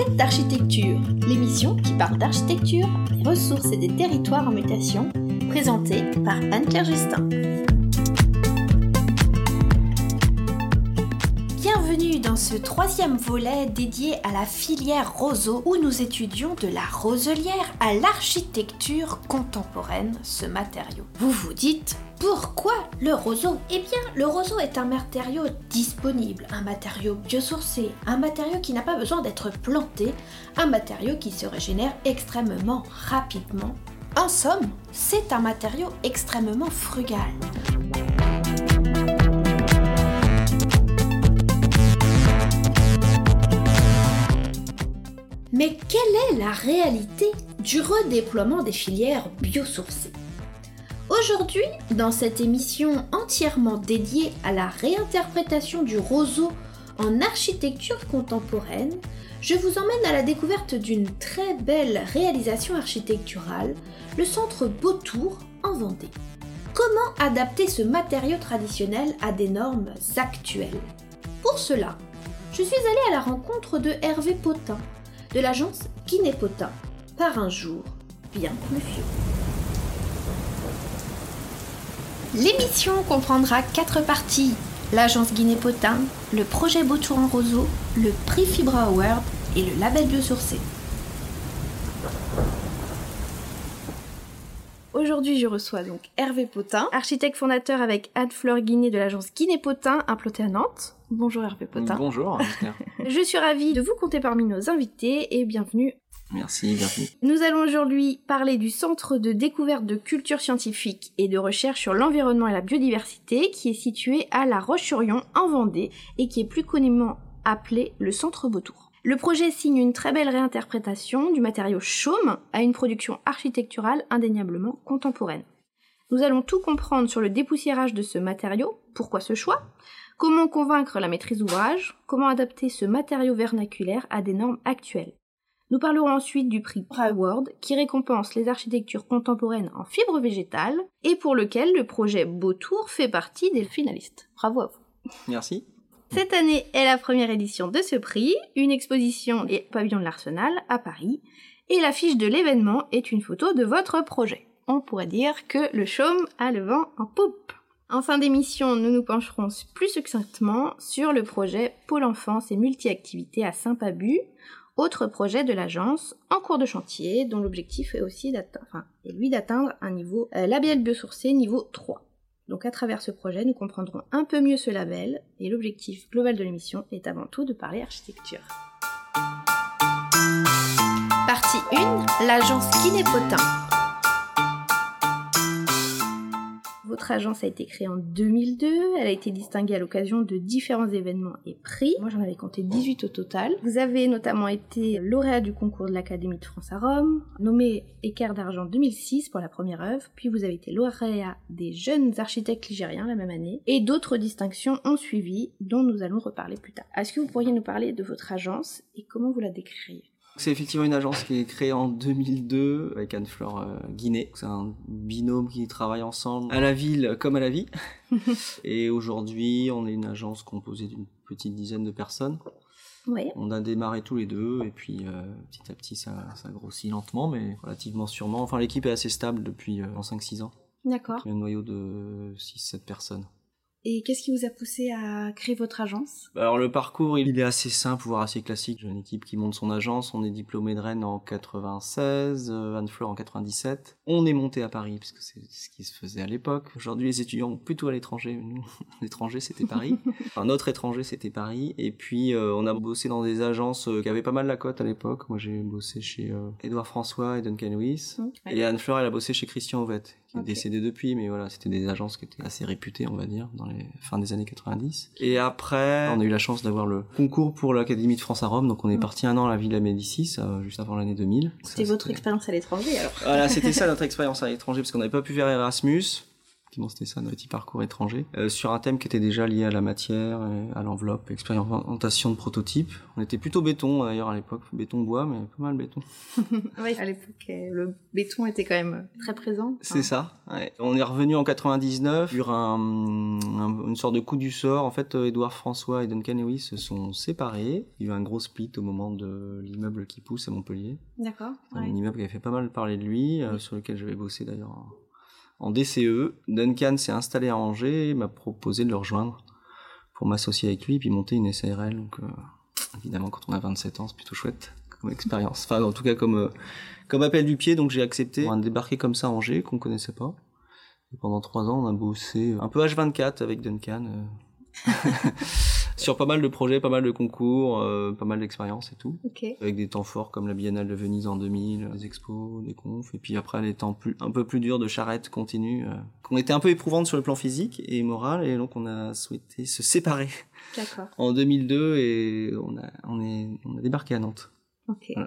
quête d'architecture, l'émission qui parle d'architecture, des ressources et des territoires en mutation, présentée par Anne-Claire Justin. Dans ce troisième volet dédié à la filière roseau où nous étudions de la roselière à l'architecture contemporaine, ce matériau. Vous vous dites, pourquoi le roseau? Eh bien, le roseau est un matériau disponible, un matériau biosourcé, un matériau qui n'a pas besoin d'être planté, un matériau qui se régénère extrêmement rapidement. En somme, c'est un matériau extrêmement frugal. Mais quelle est la réalité du redéploiement des filières biosourcées? Aujourd'hui, dans cette émission entièrement dédiée à la réinterprétation du roseau en architecture contemporaine, je vous emmène à la découverte d'une très belle réalisation architecturale, le centre Beautour en Vendée. Comment adapter ce matériau traditionnel à des normes actuelles? Pour cela, je suis allée à la rencontre de Hervé Potin, de l'agence Guinée Potin, par un jour bien pluvieux. L'émission comprendra quatre parties l'agence Guinée-Potin, le projet Beautour en roseau, le prix Fibra Award et le label biosourcé. Aujourd'hui, je reçois donc Hervé Potin, architecte fondateur avec Anne-Fleur Guinée de l'agence Guinée-Potin implantée à Nantes. Bonjour Hervé Potin. Bonjour. je suis ravie de vous compter parmi nos invités et bienvenue Merci, bienvenue. Nous allons aujourd'hui parler du Centre de découverte de culture scientifique et de recherche sur l'environnement et la biodiversité qui est situé à La Roche-sur-Yon en Vendée et qui est plus communément appelé le Centre Beautour. Le projet signe une très belle réinterprétation du matériau chaume à une production architecturale indéniablement contemporaine. Nous allons tout comprendre sur le dépoussiérage de ce matériau, pourquoi ce choix, comment convaincre la maîtrise d'ouvrage, comment adapter ce matériau vernaculaire à des normes actuelles. Nous parlerons ensuite du prix Award qui récompense les architectures contemporaines en fibres végétales et pour lequel le projet Beautour fait partie des finalistes. Bravo à vous. Merci. Cette année est la première édition de ce prix, une exposition et pavillon de l'Arsenal à Paris, et l'affiche de l'événement est une photo de votre projet. On pourrait dire que le chaume a le vent en poupe. En fin d'émission, nous nous pencherons plus succinctement sur le projet Pôle enfance et multi-activités à Saint-Pabu, autre projet de l'agence en cours de chantier dont l'objectif est aussi d'atteindre, enfin, lui d'atteindre un niveau euh, biosourcé niveau 3. Donc à travers ce projet, nous comprendrons un peu mieux ce label et l'objectif global de l'émission est avant tout de parler architecture. Partie 1, l'agence Kinépotin. Votre agence a été créée en 2002, elle a été distinguée à l'occasion de différents événements et prix. Moi j'en avais compté 18 au total. Vous avez notamment été lauréat du concours de l'Académie de France à Rome, nommé équerre d'argent 2006 pour la première œuvre, puis vous avez été lauréat des jeunes architectes ligériens la même année, et d'autres distinctions ont suivi dont nous allons reparler plus tard. Est-ce que vous pourriez nous parler de votre agence et comment vous la décririez? C'est effectivement une agence qui est créée en 2002 avec Anne-Fleur euh, Guinée. C'est un binôme qui travaille ensemble à la ville comme à la vie. et aujourd'hui, on est une agence composée d'une petite dizaine de personnes. Oui. On a démarré tous les deux et puis euh, petit à petit ça, ça, grossit lentement mais relativement sûrement. Enfin l'équipe est assez stable depuis euh, 5-6 ans. D'accord. Il y a un noyau de 6-7 personnes. Et qu'est-ce qui vous a poussé à créer votre agence? Alors le parcours, il est assez simple, voire assez classique. J'ai une équipe qui monte son agence. On est diplômé de Rennes en 96, euh, Anne-Fleur en 97. On est monté à Paris puisque c'est ce qui se faisait à l'époque. Aujourd'hui, les étudiants plutôt à l'étranger. Nous, l'étranger, c'était Paris. enfin, notre étranger, c'était Paris. Et puis euh, on a bossé dans des agences euh, qui avaient pas mal la cote à l'époque. Moi, j'ai bossé chez euh, Édouard François et Duncan Lewis. Mmh. Et Anne-Fleur, elle a bossé chez Christian Ovette, qui est décédé depuis, mais voilà, c'était des agences qui étaient assez réputées, on va dire, dans les fins des années 90. Et après, on a eu la chance d'avoir le concours pour l'Académie de France à Rome, donc on est Mm. parti un an à la Villa Médicis, euh, juste avant l'année 2000. C'était votre expérience à l'étranger alors Voilà, c'était ça notre expérience à l'étranger, parce qu'on n'avait pas pu faire Erasmus. Effectivement c'était ça, notre petit parcours étranger, euh, sur un thème qui était déjà lié à la matière, et à l'enveloppe, expérimentation de prototypes. On était plutôt béton d'ailleurs à l'époque, béton bois, mais pas mal béton. oui, à l'époque, euh, le béton était quand même très présent. C'est ça. Ouais. On est revenu en 99 sur un, une sorte de coup du sort. En fait, Edouard François et Duncan Lewis se sont séparés. Il y a eu un gros split au moment de l'immeuble qui pousse à Montpellier. D'accord. Un immeuble qui avait fait pas mal parler de lui, euh, sur lequel j'avais bossé d'ailleurs en DCE. Duncan s'est installé à Angers m'a proposé de le rejoindre pour m'associer avec lui et puis monter une SARL. Donc, euh, évidemment, quand on a 27 ans, c'est plutôt chouette comme expérience. Enfin, en tout cas, comme, euh, comme appel du pied, donc j'ai accepté. On a débarqué comme ça à Angers, qu'on connaissait pas. Pendant trois ans, on a bossé un peu H24 avec Duncan. sur pas mal de projets, pas mal de concours, euh, pas mal d'expériences et tout. Avec des temps forts comme la Biennale de Venise en 2000, les expos, les confs, et puis après les temps plus, un peu plus durs de charrette continue, euh, qu'on était un peu éprouvantes sur le plan physique et moral, et donc on a souhaité se séparer. En 2002 et on a, on est, on a débarqué à Nantes.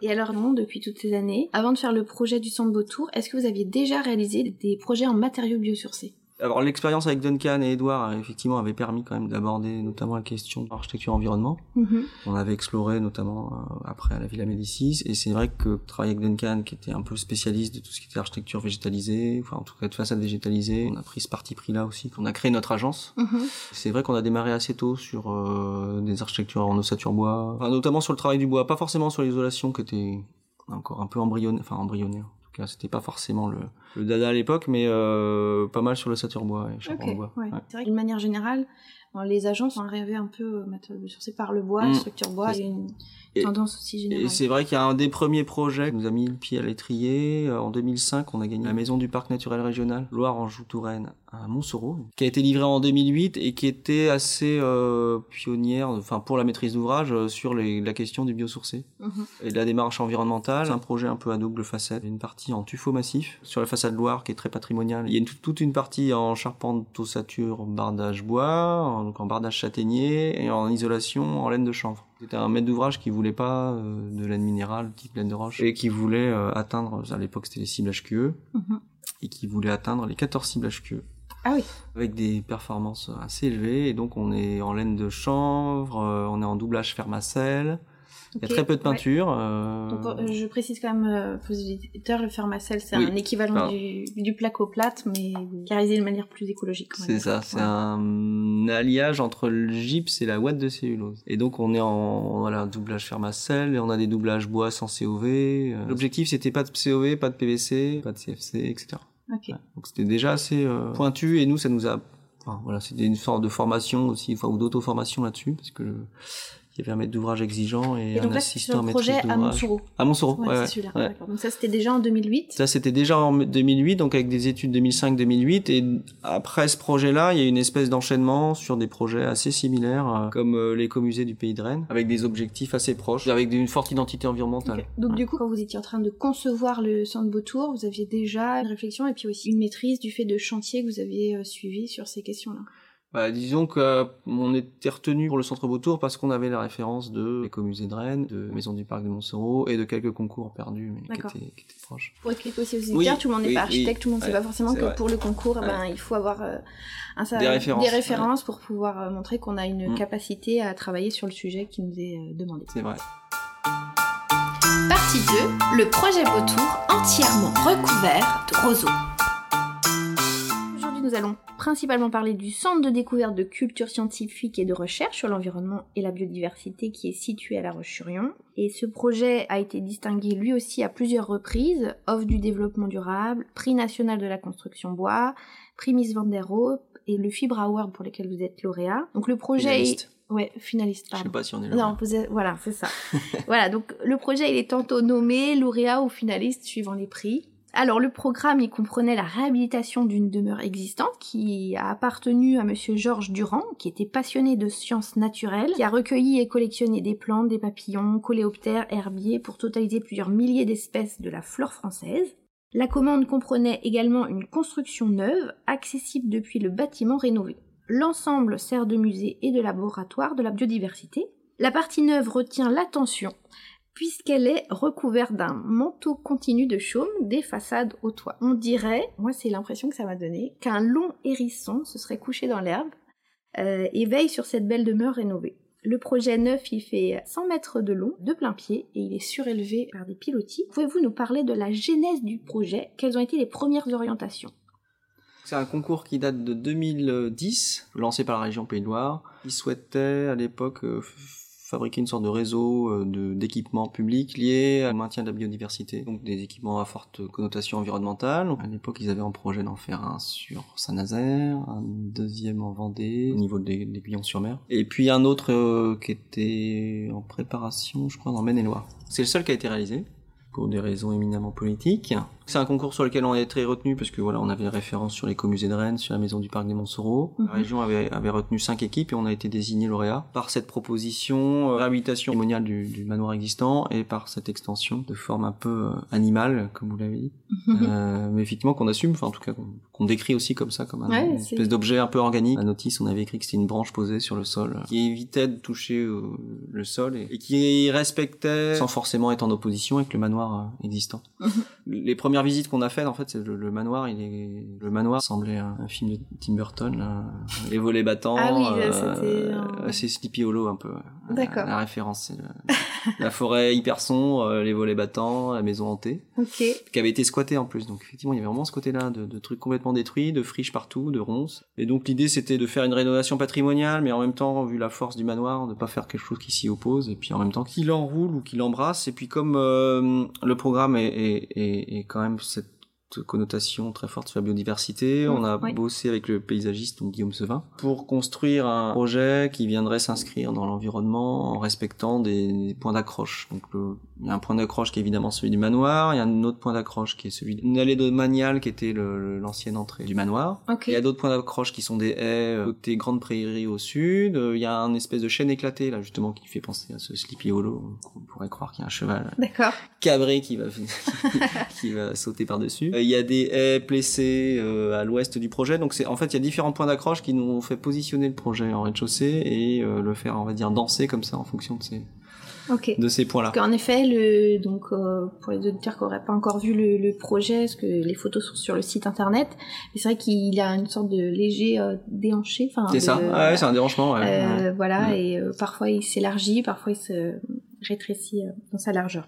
Et alors non, depuis toutes ces années, avant de faire le projet du Centre Beautour, est-ce que vous aviez déjà réalisé des projets en matériaux biosourcés? Alors l'expérience avec Duncan et Edouard effectivement avait permis quand même d'aborder notamment la question de l'architecture environnement. Mm-hmm. On avait exploré notamment euh, après à la Villa Médicis et c'est vrai que travailler avec Duncan qui était un peu spécialiste de tout ce qui était architecture végétalisée, enfin en tout cas de façade végétalisée, on a pris ce parti pris là aussi qu'on a créé notre agence. Mm-hmm. C'est vrai qu'on a démarré assez tôt sur euh, des architectures en ossature bois, enfin, notamment sur le travail du bois, pas forcément sur l'isolation qui était encore un peu embryonnaire, enfin embryonnaire c'était pas forcément le, le dada à l'époque, mais euh, pas mal sur le satur bois et bois. C'est vrai qu'une manière générale, les agences ont rêvé un peu euh, sur par le bois, la mm. structure bois, et une tendance aussi générale. Et c'est vrai qu'il y a un des premiers projets qui nous a mis le pied à l'étrier. Euh, en 2005, on a gagné la maison du parc naturel régional Loire-Anjou-Touraine à Montsoreau, qui a été livrée en 2008 et qui était assez euh, pionnière, enfin pour la maîtrise d'ouvrage euh, sur les, la question du biosourcé mhm. et de la démarche environnementale. C'est un projet un peu à double facette, une partie en tuffeau massif sur la façade Loire qui est très patrimoniale. Il y a une, toute une partie en charpente ossature, bardage bois, donc en bardage châtaignier et en isolation en laine de chanvre. C'était un maître d'ouvrage qui voulait pas euh, de laine minérale, type laine de roche, et qui voulait atteindre, à l'époque c'était les cibles HQE, mhm. et qui voulait atteindre les 14 cibles HQE. Ah oui. Avec des performances assez élevées. Et donc, on est en laine de chanvre, euh, on est en doublage fermacelle. Il y a très peu de peinture. Euh... Donc, euh, je précise quand même euh, pour les auditeurs, le fermacelle, c'est un équivalent du, du placo-plate, mais carrément de manière plus écologique. C'est ça, c'est un alliage entre le gypse et la ouate de cellulose. Et donc, on est en voilà, doublage fermacelle, et on a des doublages bois sans COV. L'objectif, c'était pas de COV, pas de PVC, pas de CFC, etc donc c'était déjà assez euh, pointu et nous ça nous a enfin, voilà c'était une sorte de formation aussi enfin ou d'auto-formation là-dessus parce que y avait un maître d'ouvrage exigeant et, et donc un là, assistant un projet à Montsoureau. À Montsoureau, ouais, ouais, celui-là. Ouais. Donc ça c'était déjà en 2008. Ça c'était déjà en 2008, donc avec des études 2005-2008 et après ce projet-là, il y a une espèce d'enchaînement sur des projets assez similaires euh, comme euh, l'écomusée du Pays de Rennes, avec des objectifs assez proches, avec une forte identité environnementale. Donc du coup, quand vous étiez en train de concevoir le centre Beautour, vous aviez déjà une réflexion et puis aussi une maîtrise du fait de chantier que vous aviez euh, suivi sur ces questions-là. Bah, disons qu'on euh, était retenu pour le centre Beautour parce qu'on avait la référence de l'écomusée de Rennes, de Maison du Parc de Montsoreau et de quelques concours perdus mais qui étaient, qui étaient, proches. Pour expliquer aussi aux éditeurs, tout le monde n'est pas architecte, tout le monde ne sait pas forcément que pour le concours, ben, il faut avoir euh, un, des références, des références pour pouvoir euh, montrer qu'on a une mm. capacité à travailler sur le sujet qui nous est demandé. C'est vrai. Partie 2, le projet Beautour entièrement recouvert de roseaux nous allons principalement parler du centre de découverte de culture scientifique et de recherche sur l'environnement et la biodiversité qui est situé à La Roche-sur-Yon. Et ce projet a été distingué lui aussi à plusieurs reprises, offre du développement durable, prix national de la construction bois, prix Miss Van der Rohe et le Fibre Award pour lesquels vous êtes lauréat. Donc le projet finaliste. Ouais, finaliste. Pardon. Je sais pas si on est là. Non, voilà, c'est ça. voilà, donc le projet il est tantôt nommé lauréat ou finaliste suivant les prix. Alors le programme il comprenait la réhabilitation d'une demeure existante qui a appartenu à monsieur Georges Durand, qui était passionné de sciences naturelles, qui a recueilli et collectionné des plantes, des papillons, coléoptères, herbiers pour totaliser plusieurs milliers d'espèces de la flore française. La commande comprenait également une construction neuve, accessible depuis le bâtiment rénové. L'ensemble sert de musée et de laboratoire de la biodiversité. La partie neuve retient l'attention puisqu'elle est recouverte d'un manteau continu de chaume des façades au toit. On dirait, moi c'est l'impression que ça m'a donné, qu'un long hérisson se serait couché dans l'herbe euh, et veille sur cette belle demeure rénovée. Le projet neuf, il fait 100 mètres de long, de plein pied, et il est surélevé par des pilotis. Pouvez-vous nous parler de la genèse du projet? Quelles ont été les premières orientations? C'est un concours qui date de 2010, lancé par la région Pays de Loire. Il souhaitait à l'époque euh, fabriquer une sorte de réseau euh, d'équipements publics liés au maintien de la biodiversité, donc des équipements à forte connotation environnementale. À l'époque, ils avaient en projet d'en faire un sur Saint-Nazaire, un deuxième en Vendée, au niveau des, des Guillons-sur-Mer, et puis un autre euh, qui était en préparation, je crois, dans Maine-et-Loire. C'est le seul qui a été réalisé pour des raisons éminemment politiques. C'est un concours sur lequel on est très retenu parce que voilà, on avait référence sur l'écomusée de Rennes, sur la maison du parc des Montsoreaux. Mhm. La région avait, avait retenu cinq équipes et on a été désigné lauréat par cette proposition euh, réhabilitation patrimoniale du, du manoir existant et par cette extension de forme un peu euh, animale, comme vous l'avez dit. Euh, mais effectivement qu'on assume, enfin en tout cas qu'on décrit aussi comme ça, comme un, Ouais, une c'est- espèce d'objet un peu organique. La notice, on avait écrit que c'était une branche posée sur le sol, qui évitait de toucher le sol et, et qui respectait, sans forcément être en opposition avec le manoir existant. Les premières visites qu'on a faites, en fait, c'est le, le manoir. Il est, le manoir semblait un, un film de Tim Burton, là. les volets battants. Ah oui, euh, c'est Sleepy Hollow un peu. La- D'accord. La, référence, c'est la forêt hyper sombre, euh, les volets battants, la maison hantée Ok. qui avait été squatté en plus. Donc effectivement, il y avait vraiment ce côté-là de, de trucs complètement détruits, de friches partout, de ronces. Et donc l'idée c'était de faire une rénovation patrimoniale, mais en même temps, vu la force du manoir, de pas faire quelque chose qui s'y oppose, et puis en même temps qu'il enroule ou qu'il embrasse. Et puis comme euh, le programme est, est, est, est quand même cette connotation très forte sur la biodiversité, on a oui. bossé avec le paysagiste donc Guillaume Sevin pour construire un projet qui viendrait s'inscrire dans l'environnement en respectant des, des points d'accroche. Donc le- il y a un point d'accroche qui est évidemment celui du manoir, il y a un autre point d'accroche qui est celui d'une allée de Manial qui était l'ancienne entrée du manoir. Il y a d'autres points d'accroche qui sont des haies euh, côté Grande Prairie au sud. Euh, Il y a un espèce de chêne éclaté là justement qui fait penser à ce Sleepy Hollow. On pourrait croire qu'il y a un cheval D'accord. cabré qui va qui va sauter par dessus. Il y a des haies placées euh, à l'ouest du projet. Donc c'est en fait il y a différents points d'accroche qui nous ont fait positionner le projet en rez-de-chaussée et euh, le faire on va dire danser comme ça en fonction de ces de ces points là. Parce qu'en effet, le, donc, euh, pour les auditeurs qui n'auraient pas encore vu le, le projet, parce que les photos sont sur le site internet, c'est vrai qu'il a une sorte de léger euh, déhanché. C'est ça. Ah ouais, c'est un. Ouais. Euh, Ouais. Voilà, et parfois il s'élargit, parfois il se rétrécit dans sa largeur.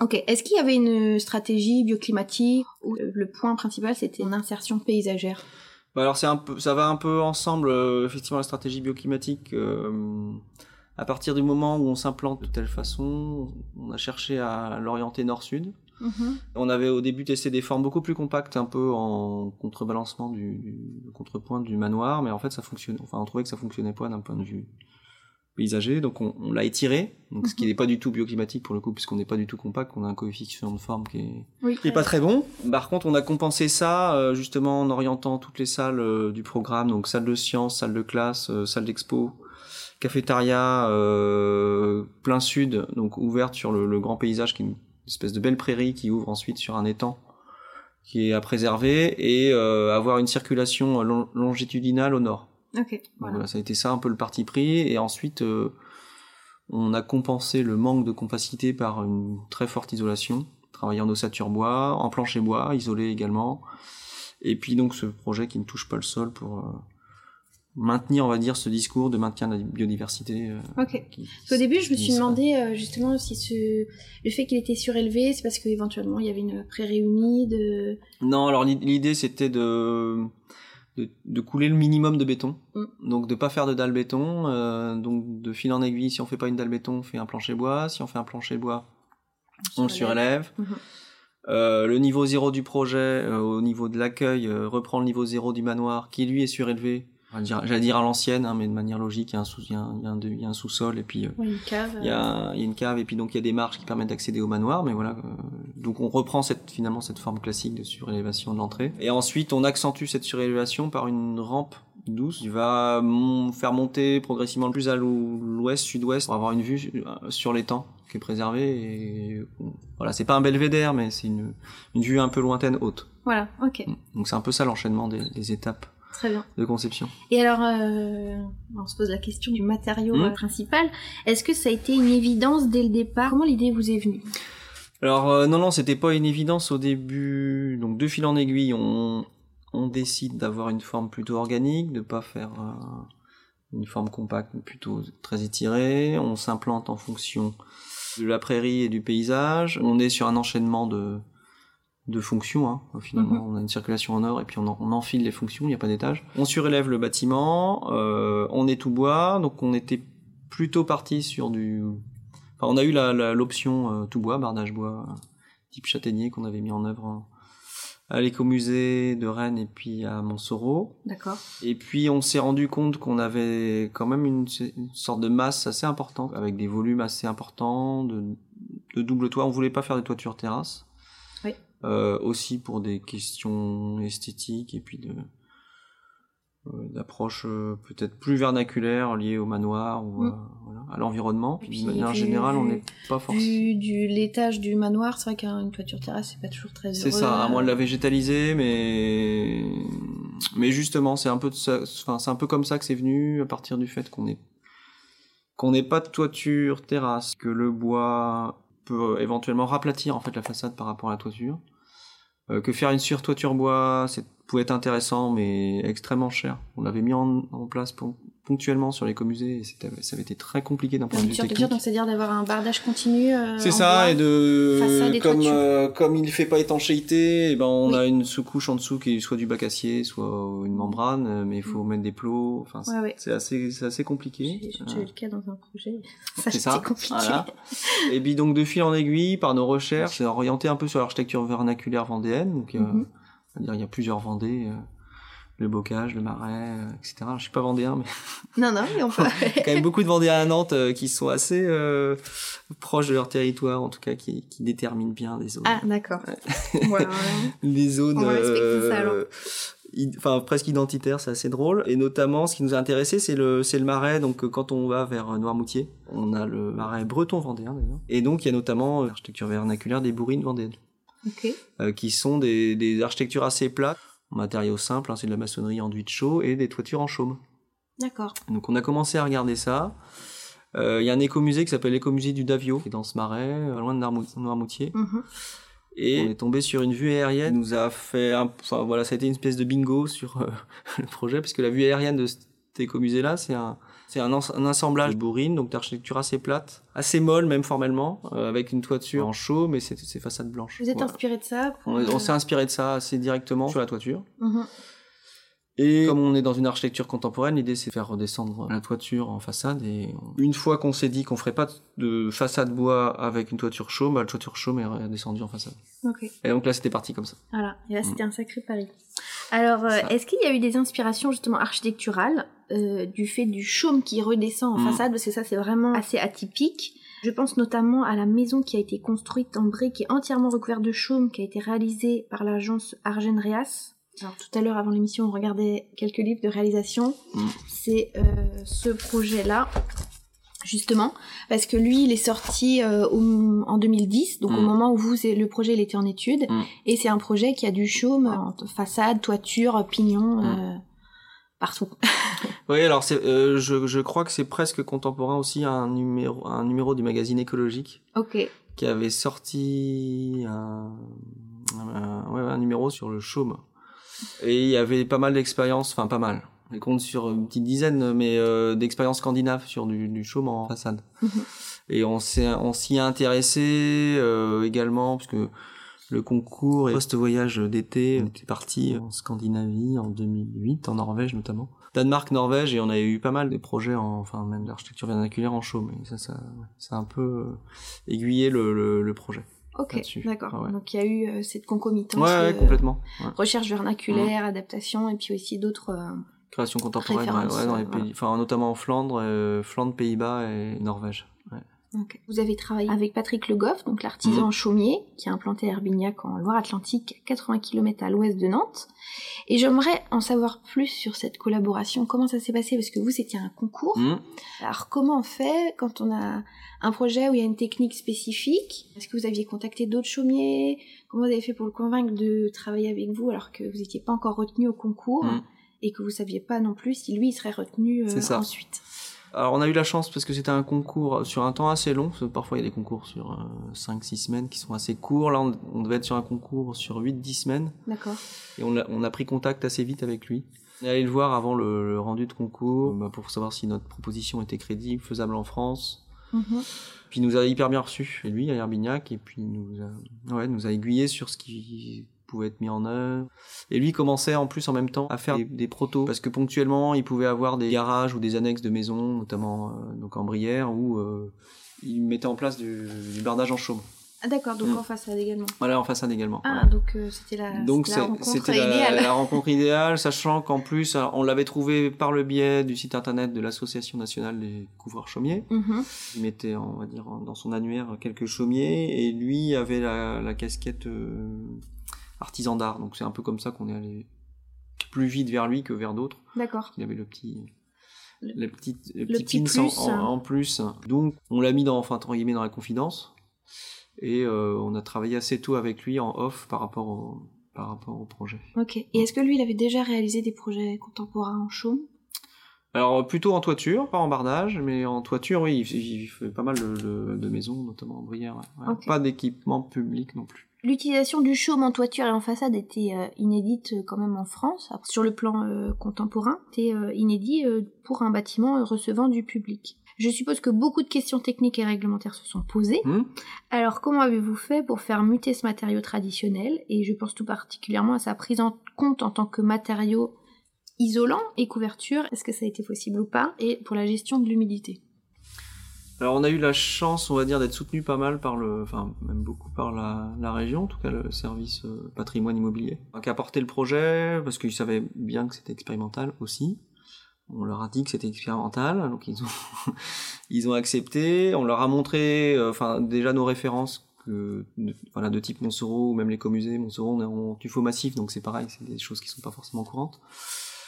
Ok, est-ce qu'il y avait une stratégie bioclimatique ou euh, le point principal c'était une insertion paysagère? Bah alors c'est un peu, ça va un peu ensemble. euh, effectivement, la stratégie bioclimatique. euh, à partir du moment où on s'implante de telle façon, on a cherché à l'orienter nord-sud. Mhm. On avait au début testé des formes beaucoup plus compactes, un peu en contrebalancement du, du contrepoint du manoir, mais en fait ça fonctionnait. Enfin, on trouvait que ça fonctionnait pas d'un point de vue paysager, donc on, on l'a étiré, donc ce qui Mhm. n'est pas du tout bioclimatique pour le coup, puisqu'on n'est pas du tout compact, on a un coefficient de forme qui est, Oui. qui est pas très bon. Par contre, on a compensé ça euh, justement en orientant toutes les salles euh, du programme, donc salle de sciences, salle de classe, euh, salle d'expo, cafétéria, euh, plein sud, donc ouverte sur le, le grand paysage qui est une espèce de belle prairie qui ouvre ensuite sur un étang qui est à préserver et euh, avoir une circulation long- longitudinale au nord. Voilà. voilà, ça a été ça un peu le parti pris. Et ensuite, euh, on a compensé le manque de compacité par une très forte isolation, travailler en ossature bois, en plancher bois, isolé également. Et puis donc ce projet qui ne touche pas le sol pour euh, maintenir, on va dire, ce discours de maintien de la biodiversité. euh, Ok. qui- Parce qu'au début, je me suis demandé justement si ce... le fait qu'il était surélevé, c'est parce qu'éventuellement il y avait une prairie humide. Non, alors l'i- l'idée c'était de, de de couler le minimum de béton, Mm. donc de pas faire de dalle béton, euh, donc de fil en aiguille. Si on fait pas une dalle béton, on fait un plancher bois. Si on fait un plancher bois, on le surélève. Mhm. Euh, le niveau zéro du projet, euh, au niveau de l'accueil, reprend le niveau zéro du manoir, qui lui est surélevé. J'allais dire à l'ancienne, hein, mais de manière logique, il y a un sous- il y a un- il y a sous-sol et puis euh, une cave. il y, euh, a, il y a une cave et puis donc il y a des marches qui permettent d'accéder au manoir, mais voilà. euh, donc on reprend cette, finalement cette forme classique de surélévation de l'entrée. Et ensuite on accentue cette surélévation par une rampe douce qui va mon- faire monter progressivement plus à l'ou- l'ouest, sud-ouest, pour avoir une vue euh, sur l'étang qui est préservé. Et euh, voilà, c'est pas un belvédère, mais c'est une, une vue un peu lointaine haute. Voilà, ok. Donc c'est un peu ça l'enchaînement des, des étapes. Très bien. de conception. Et alors, euh, on se pose la question du matériau euh, principal. Est-ce que ça a été une évidence dès le départ? Comment l'idée vous est venue? Alors euh, non non c'était pas une évidence au début donc de fil en aiguille on on décide d'avoir une forme plutôt organique de pas faire euh, une forme compacte mais plutôt très étirée on s'implante en fonction de la prairie et du paysage on est sur un enchaînement de de fonctions hein, finalement on a une circulation en or et puis on, en- on enfile les fonctions il n'y a pas d'étage on surélève le bâtiment euh, on est tout bois donc on était plutôt parti sur du Enfin, on a eu la- la- l'option euh, tout bois, bardage bois, euh, type châtaignier qu'on avait mis en œuvre en- à l'écomusée de Rennes et puis à Montsoreau. D'accord. Et puis on s'est rendu compte qu'on avait quand même une, une sorte de masse assez importante, avec des volumes assez importants, de, de double toit. On voulait pas faire des toitures terrasses. Euh, aussi pour des questions esthétiques et puis de euh, d'approche euh, peut-être plus vernaculaire liée au manoir ou Mm. voilà, à l'environnement. Et Puis, puis, de manière vu- générale, on n'est pas forcément. Du l'étage du manoir, c'est vrai qu'une toiture terrasse, c'est pas toujours très heureux. C'est ça, à moins de la végétaliser, mais mais justement, c'est un peu de ça, enfin c'est un peu comme ça que c'est venu à partir du fait qu'on est qu'on n'ait pas de toiture terrasse, que le bois peut éventuellement raplatir en fait la façade par rapport à la toiture, euh, que faire une surtoiture bois, c'est pouvait être intéressant mais extrêmement cher. On l'avait mis en, en place pon- ponctuellement sur l'écomusées et c'était ça avait été très compliqué d'un point de vue technique. donc c'est-à-dire d'avoir un bardage continu. euh, C'est ça, bois. et de et comme euh, comme il fait pas étanchéité, et ben on Oui. a une sous-couche en dessous qui est soit du bac acier, soit une membrane, euh, mais il faut mettre des plots. Enfin, c'est- Mm. Ouais, assez compliqué. J'ai eu le cas dans un projet. Ça, c'est ça. c'était compliqué. Voilà. Et puis donc de fil en aiguille, par nos recherches, c'est orienté un peu sur l'architecture vernaculaire vendéenne. Donc, euh, Mhm. C'est-à-dire il y a plusieurs Vendées, euh, le bocage, le marais, euh, etc. Je suis pas vendéen, mais Non, non, mais on peut. il y a quand même beaucoup de Vendéens à Nantes euh, qui sont assez proches de leur territoire, en tout cas qui, qui déterminent bien des zones. ah, d'accord. voilà. des zones On va respecter ça, alors. id- enfin presque identitaires, c'est assez drôle. Et notamment, ce qui nous a intéressé, c'est le c'est le marais. Donc quand on va vers Noirmoutier, on a le marais breton vendéen d'ailleurs. Et donc il y a notamment l'architecture vernaculaire des bourrines vendéennes, Euh, qui sont des, des architectures assez plates, en matériaux simples, hein, c'est de la maçonnerie enduit de chaux et des toitures en chaume. D'accord. Donc on a commencé à regarder ça. Euh, Il y a un écomusée qui s'appelle l'écomusée du Davio, qui est dans ce marais, euh, loin de Noirmoutier. Mhm. Et on est tombé sur une vue aérienne. qui nous a fait, un- enfin voilà, ça a été une espèce de bingo sur euh, le projet, puisque la vue aérienne de cet écomusée-là, c'est un, c'est un, un assemblage de bourrines, donc d'architecture assez plate, assez molle même formellement, euh, avec une toiture en chaux, mais c'est c'est façade blanche. Vous êtes Voilà. inspiré de ça pour, On, est- on s'est inspiré de ça assez directement sur la toiture. mhm. Et comme on est dans une architecture contemporaine, l'idée c'est de faire redescendre la toiture en façade. Et on- une fois qu'on s'est dit qu'on ferait pas de façade bois avec une toiture chaume, bah, la toiture chaume est redescendue en façade. Ok. Et donc là c'était parti comme ça. Voilà. Et là, c'était un sacré pari. Alors, euh, est-ce qu'il y a eu des inspirations justement architecturales euh, du fait du chaume qui redescend en Mm. façade? Parce que ça, c'est vraiment assez atypique. Je pense notamment à la maison qui a été construite en briques et entièrement recouverte de chaume, qui a été réalisée par l'agence Argen Reas. Alors tout à l'heure, avant l'émission, on regardait quelques livres de réalisation. Mm. C'est euh, ce projet-là, justement, parce que lui, il est sorti euh, au- en 2010, donc au Mm. moment où vous, le projet, il était en étude. Mm. Et c'est un projet qui a du chaume en t- façade, toiture, pignon, Mm. euh, partout. Oui, alors c'est, euh, je, je crois que c'est presque contemporain aussi à un numéro, un numéro du magazine écologique qui avait sorti un, un- ouais, un numéro sur le chaume. Et il y avait pas mal d'expériences, enfin pas mal. Je compte sur une petite dizaine, mais euh, d'expériences scandinaves sur du, du chaume en façade. Et on s'est, on s'y est intéressé euh, également parce que le concours et post-voyage d'été, on était parti en Scandinavie en 2008, en Norvège notamment. Danemark, Norvège, et on a eu pas mal de projets, en, enfin même d'architecture vernaculaire en chaume. Et ça, ça, ça a un peu euh, aiguillé le, le, le projet. Ok, d'accord. Ah ouais. Donc il y a eu euh, cette concomitance. Ouais, ouais, complètement. Recherche vernaculaire, adaptation, et puis aussi d'autres. Création contemporaine, ouais, Référence, ouais, dans les voilà. pays, enfin notamment en Flandre, euh, Flandre, Pays-Bas et Norvège. Ouais. Vous avez travaillé avec Patrick Le Goff, donc l'artisan Mhm. chaumier, qui a implanté Herbignac en Loire-Atlantique, 80 km à l'ouest de Nantes. Et j'aimerais en savoir plus sur cette collaboration. Comment ça s'est passé? Parce que vous, c'était un concours. Mmh. Alors comment on fait quand on a un projet où il y a une technique spécifique? Est-ce que vous aviez contacté d'autres chaumiers? Comment vous avez fait pour le convaincre de travailler avec vous alors que vous n'étiez pas encore retenu au concours? Mm. Et que vous saviez pas non plus si lui il serait retenu euh, C'est ça. ensuite. Alors on a eu la chance parce que c'était un concours sur un temps assez long, parce que parfois il y a des concours sur 5-6 semaines qui sont assez courts, là on, on devait être sur un concours sur 8-10 semaines, D'accord. et on a, on a pris contact assez vite avec lui. On est allé le voir avant le, le rendu de concours, bah, pour savoir si notre proposition était crédible, faisable en France, Mhm. puis il nous a hyper bien reçus, et lui à Herbignac, et puis il nous a, ouais, nous a aiguillé sur ce qui pouvait être mis en œuvre. Et lui commençait en plus en même temps à faire des, des protos, parce que ponctuellement il pouvait avoir des garages ou des annexes de maisons, notamment euh, donc en Brière, où euh, il mettait en place du, du bardage en chaume. Ah d'accord, donc Mm. en façade également. Voilà, en façade également. Ah, voilà. donc euh, c'était la, Donc c'était la rencontre c'était la, idéale. la rencontre idéale, sachant qu'en plus alors, on l'avait trouvé par le biais du site internet de l'Association nationale des couvreurs chaumiers. Mhm. Il mettait, on va dire, dans son annuaire quelques chaumiers et lui avait la, la casquette euh, artisan d'art. Donc c'est un peu comme ça qu'on est allé plus vite vers lui que vers d'autres. D'accord. Il avait le petit, Le- le petit, le petit petit pins en- plus. en, en plus. Donc on l'a mis dans, enfin entre guillemets, dans la confidence et euh, on a travaillé assez tôt avec lui en off par rapport au, par rapport au projet. Ok. Et est-ce que lui, il avait déjà réalisé des projets contemporains en chaume? Alors plutôt en toiture, pas en bardage, mais en toiture, oui, il, il fait pas mal de, de- de maisons, notamment en Brière. ouais. Pas d'équipement public non plus. L'utilisation du chaume en toiture et en façade était euh, inédite euh, quand même en France. Sur le plan euh, contemporain, c'était inédit pour un bâtiment recevant du public. Je suppose que beaucoup de questions techniques et réglementaires se sont posées. Hmm Alors comment avez-vous fait pour faire muter ce matériau traditionnel? Et je pense tout particulièrement à sa prise en compte en tant que matériau isolant et couverture. Est-ce que ça a été possible ou pas? Et pour la gestion de l'humidité. Alors on a eu la chance, on va dire, d'être soutenu pas mal par le, enfin même beaucoup par la, la région, en tout cas le service euh, patrimoine immobilier, qui a porté le projet parce qu'ils savaient bien que c'était expérimental aussi. On leur a dit que c'était expérimental, donc ils ont ils ont accepté. On leur a montré, euh, enfin déjà nos références que de, voilà de type Montsoreau ou même les comusées Montsoreau on est en tuffeau massif, donc c'est pareil, c'est des choses qui sont pas forcément courantes.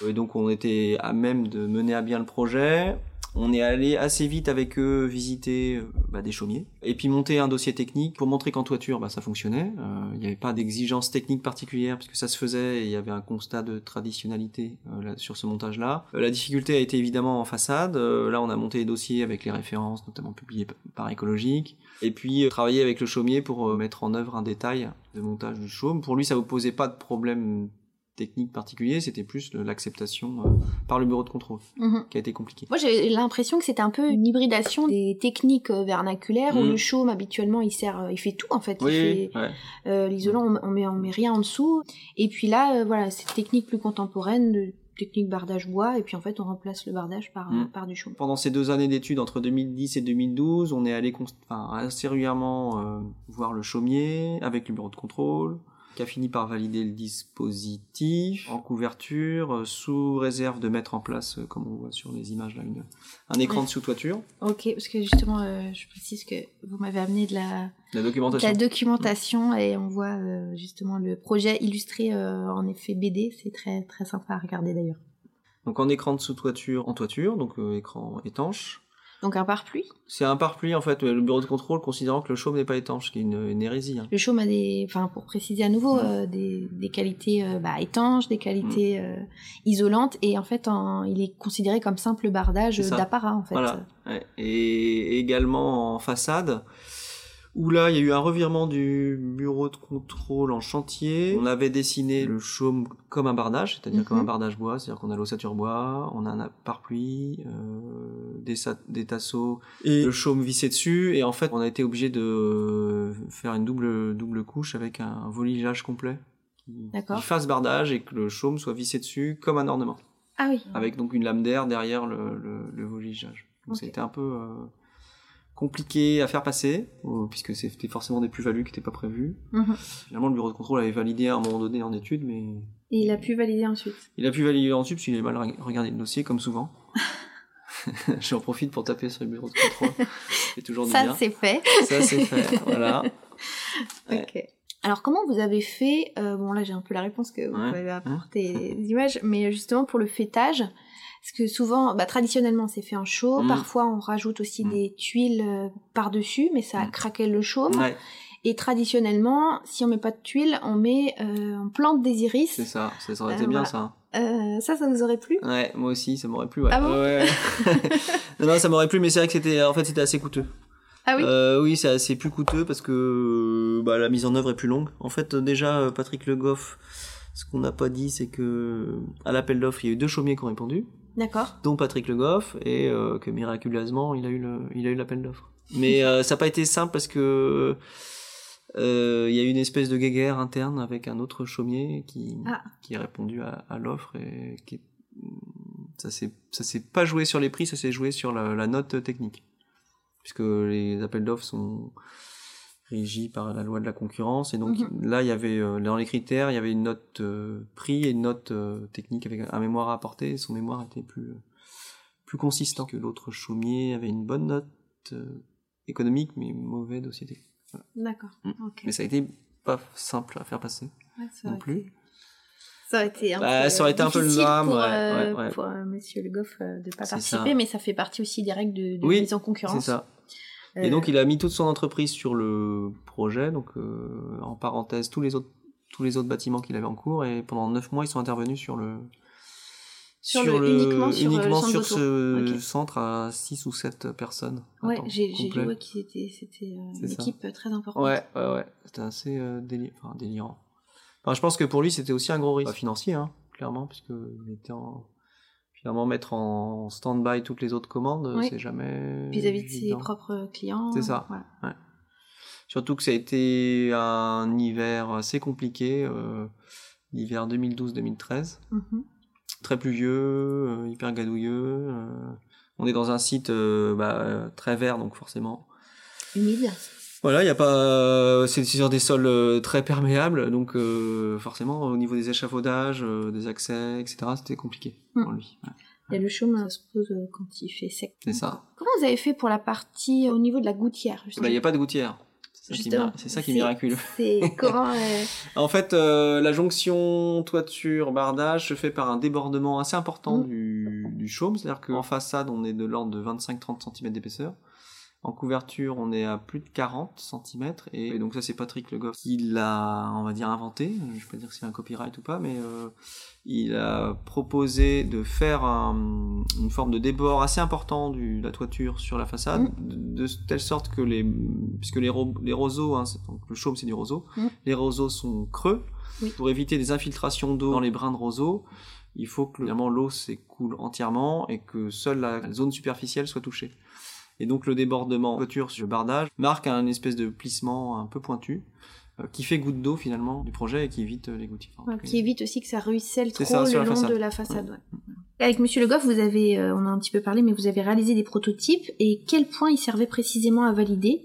Et donc on était à même de mener à bien le projet. On est allé assez vite avec eux visiter euh, bah, des chaumiers et puis monter un dossier technique pour montrer qu'en toiture bah, ça fonctionnait. Euh, Il n'y avait pas d'exigence technique particulière puisque ça se faisait et il y avait un constat de traditionnalité euh, sur ce montage-là. La difficulté a été évidemment en façade. Là on a monté les dossiers avec les références notamment publiées par écologique et puis travailler avec le chaumier pour mettre en œuvre un détail de montage du chaume. Pour lui ça ne posait pas de problème technique particulier, c'était plus l'acceptation euh, par le bureau de contrôle qui a été compliqué. Moi, j'ai l'impression que c'est un peu une hybridation des techniques euh, vernaculaires où Mm. le chaume habituellement il sert, euh, il fait tout en fait. Oui, ouais. euh, l'isolant, on, on met, on met rien en dessous. Et puis là, euh, voilà, cette technique plus contemporaine de technique bardage bois. Et puis en fait, on remplace le bardage par, par du chaume. Pendant ces deux années d'études, entre 2010 et 2012, on est allé enfin, assez régulièrement voir le chaumier avec le bureau de contrôle, qui a fini par valider le dispositif en couverture, euh, sous réserve de mettre en place, euh, comme on voit sur les images là, une- un écran Ouais. de sous-toiture, Ok, parce que justement, euh, je précise que vous m'avez amené de la, la de documentation. la documentation et on voit euh, justement le projet illustré euh, en effet BD. C'est très très sympa à regarder d'ailleurs. Donc en écran de sous-toiture, en toiture, donc écran étanche. Donc un pare-pluie. C'est un pare-pluie en fait, le bureau de contrôle considérant que le chaume n'est pas étanche, ce qui est une, une hérésie. hein. Le chaume a des, enfin pour préciser à nouveau, Mm. euh, des, des qualités euh, bah, étanches, des qualités euh, isolantes et en fait en- il est considéré comme simple bardage d'apparat en fait. Voilà. Et également en façade, où là, il y a eu un revirement du bureau de contrôle en chantier. On avait dessiné le chaume comme un bardage, c'est-à-dire Mhm. comme un bardage bois, c'est-à-dire qu'on a l'ossature bois, on a un pare-pluie, euh, des, tasseaux et le chaume vissé dessus. Et en fait, on a été obligé de faire une double, double couche avec un voligeage complet. qui- fasse bardage et que le chaume soit vissé dessus comme un ornement Ah oui. avec donc une lame d'air derrière le, le, le voligeage. Donc c'était un peu euh, compliqué à faire passer, euh, puisque c'était forcément des plus-values qui n'étaient pas prévues. Mhm. Finalement, le bureau de contrôle avait validé à un moment donné en étude, mais Et il a pu valider ensuite. il a pu valider ensuite, parce qu'il avait mal re- regardé le dossier, comme souvent. J'en profite pour taper sur le bureau de contrôle. C'est toujours du Ça c'est fait. Ça, c'est fait. Voilà. Ouais. Ok. Alors comment vous avez fait euh, Bon là j'ai un peu la réponse que vous Ouais. m'avez apporté des images, mais justement pour le fêtage, parce que souvent, bah, traditionnellement c'est fait en chaux, Mm. parfois on rajoute aussi Mm. des tuiles euh, par-dessus, mais ça a Mm. craqué le chaume. Ouais, Et traditionnellement, si on met pas de tuiles, on met, euh, on plante des iris. c'est ça. Ça aurait Euh, été bien, voilà. ça. Euh, ça, ça vous aurait plu Ouais, moi aussi, ça m'aurait plu. Ouais. Ah bon Ouais, non, non, ça m'aurait plu, mais c'est vrai que c'était, en fait, c'était assez coûteux. Ah oui Euh, oui, c'est assez plus coûteux parce que bah, la mise en œuvre est plus longue. En fait, déjà, euh, Patrick Le Goff, ce qu'on n'a pas dit, c'est que à l'appel d'offres, il y a eu deux chaumiers qui ont répondu, D'accord. dont Patrick Le Goff, et euh, que miraculeusement, il a eu le, il a eu l'appel d'offres. Mais euh, ça n'a pas été simple parce que euh, il y a eu une espèce de guéguerre interne avec un autre chaumier qui, Ah. qui a répondu à, à l'offre et qui est- ça s'est ça s'est pas joué sur les prix, ça s'est joué sur la, la note technique, puisque les appels d'offres sont régis par la loi de la concurrence et donc Mhm. là il y avait euh, dans les critères il y avait une note euh, prix et une note euh, technique avec un mémoire à apporter son mémoire était plus plus consistant que l'autre chaumier avait une bonne note économique mais mauvais dossier technique. D'accord. Mm. Mais ça a été pas simple à faire passer Ouais, non plus. été- Ça aurait été un Bah, peu, ça aurait été un peu le drame, pour, ouais, pour Monsieur Le Goff de pas C'est participer, ça. mais ça fait partie aussi des règles de, de Oui, mise en concurrence. C'est ça. Euh, Et donc il a mis toute son entreprise sur le projet, donc euh, en parenthèse tous les autres tous les autres bâtiments qu'il avait en cours et pendant neuf mois ils sont intervenus sur le Sur le- uniquement sur, euh, le uniquement centre sur ce centre à six ou sept personnes. à Ouais, j'ai ouais, qu'ils étaient, c'était euh, une équipe euh, très importante. Ouais, ouais, ouais. C'était assez euh, déli- enfin, délirant. Enfin, je pense que pour lui, c'était aussi un gros risque financier, hein, clairement, puisque il était en... Finalement, mettre en stand-by toutes les autres commandes, Oui. c'est jamais. Vis-à-vis de ses propres clients. C'est ça. voilà. Surtout que ça a été un hiver assez compliqué, euh, l'hiver 2012-2013. Mhm. Très pluvieux, euh, hyper gadouilleux. euh, on est dans un site euh, bah, euh, très vert, donc forcément. Humide. Voilà, il y a pas, euh, c'est sur des sols euh, très perméables, donc euh, forcément au niveau des échafaudages, euh, des accès, etc. C'était compliqué Mm. pour lui. Ouais, Et le chaume, se pose quand il fait sec. c'est ça. Comment vous avez fait pour la partie au niveau de la gouttière Bah, Il n'y a pas de gouttière. C'est ça qui est miraculeux. C'est comment euh, En fait, euh, la jonction toiture-bardage se fait par un débordement assez important Mm. du, du chaume, c'est-à-dire qu'en façade, on est de l'ordre de 25-30 cm d'épaisseur. En couverture, on est à plus de 40 cm. Et, et donc ça, c'est Patrick Le Goff qui l'a, on va dire, inventé. Je ne vais pas dire si c'est un copyright ou pas, mais euh, il a proposé de faire un- une forme de débord assez important de la toiture sur la façade, Mm. de, de telle sorte que les... Puisque les, ro- les roseaux, hein, donc le chaume, c'est du roseau, Mm. les roseaux sont creux. Oui. Pour éviter des infiltrations d'eau dans les brins de roseaux, il faut que l'eau s'écoule entièrement et que seule la zone superficielle soit touchée. Et donc le débordement toiture sur le bardage marque un espèce de plissement un peu pointu euh, qui fait goutte d'eau finalement du projet et qui évite euh, les ouais, cas, qui évite aussi que ça ruisselle trop ça, le long façade. de la façade. ouais. Avec Monsieur Le Goff, vous avez, euh, on a un petit peu parlé, mais vous avez réalisé des prototypes et quel point ils servaient précisément à valider?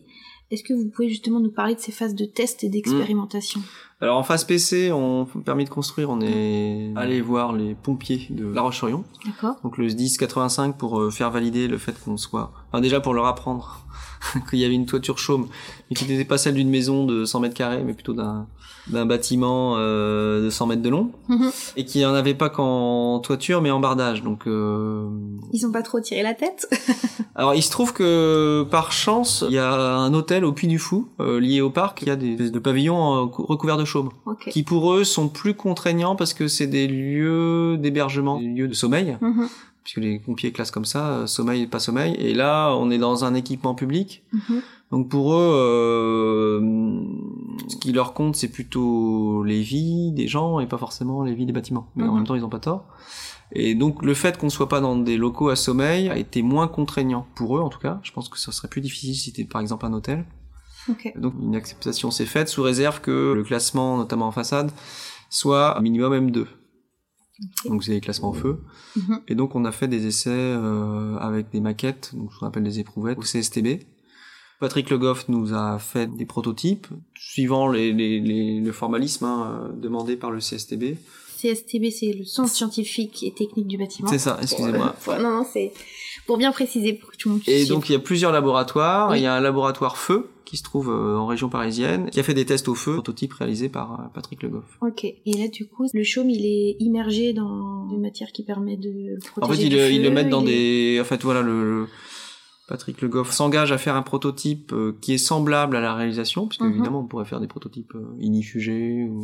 Est-ce que vous pouvez justement nous parler de ces phases de test et d'expérimentation? Alors en phase PC, on permis de construire, on est allé voir les pompiers de La Roche-sur-Yon. D'accord. Donc le 1085 pour euh, faire valider le fait qu'on soit... Enfin déjà pour leur apprendre qu'il y avait une toiture chaume, mais qui n'était pas celle d'une maison de 100 mètres carrés, mais plutôt d'un d'un bâtiment euh, de 100 mètres de long, Mhm. et qui en avait pas qu'en toiture, mais en bardage. Donc euh, Ils ont pas trop tiré la tête alors il se trouve que par chance, il y a un hôtel au Puy du Fou, euh, lié au parc, il y a des pavillons euh, cou- recouverts de chaume, Ok. qui pour eux sont plus contraignants parce que c'est des lieux d'hébergement, des lieux de sommeil, Mhm. Puisque les pompiers classent comme ça, euh, sommeil et pas sommeil. Et là, on est dans un équipement public. Mhm. Donc pour eux, euh, ce qui leur compte, c'est plutôt les vies des gens et pas forcément les vies des bâtiments. Mais en Mhm. même temps, ils ont pas tort. Et donc le fait qu'on soit pas dans des locaux à sommeil a été moins contraignant pour eux, en tout cas. Je pense que ça serait plus difficile si c'était par exemple un hôtel. Donc une acceptation s'est faite sous réserve que le classement, notamment en façade, soit minimum M2. Donc c'est des classements au feu. Mhm. Et donc on a fait des essais euh, avec des maquettes, donc ce qu'on appelle des éprouvettes, au CSTB. Patrick Le Goff nous a fait des prototypes, suivant les, les- les- le formalisme hein, euh, demandé par le CSTB. CSTB, c'est le Centre scientifique et technique du bâtiment. C'est ça, excusez-moi. Non, non, c'est pour bien préciser pour que tout le monde puisse Et donc il y a plusieurs laboratoires. Oui. Il y a un laboratoire feu qui se trouve euh, en région parisienne, qui a fait des tests au feu, prototype réalisé par euh, Patrick Le Goff. Ok. Et là, du coup, le chaume, il est immergé dans une matière qui permet de le protéger En fait, ils le, mettent dans est- des. En fait, voilà, le, le- Patrick Le Goff s'engage à faire un prototype euh, qui est semblable à la réalisation, parce Mhm. qu'évidemment, on pourrait faire des prototypes inifugés ou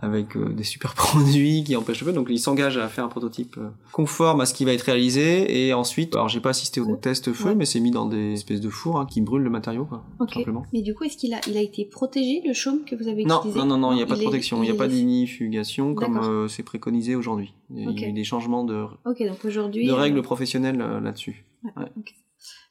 avec euh, des super produits qui empêchent le feu. Donc il s'engage à faire un prototype euh, conforme à ce qui va être réalisé et ensuite, alors j'ai pas assisté au test feu, Ouais. mais c'est mis dans des espèces de fours hein, qui brûlent le matériau, quoi, tout Ok. simplement. Mais du coup, est-ce qu'il a, il a été protégé, le chaume que vous avez Non, utilisé non, non, non, il n'y a pas de protection, il n'y a est- pas d'inifugation comme euh, c'est préconisé aujourd'hui. Il y a eu des changements de, Ok, donc de euh, règles professionnelles euh, là-dessus. ouais, ouais.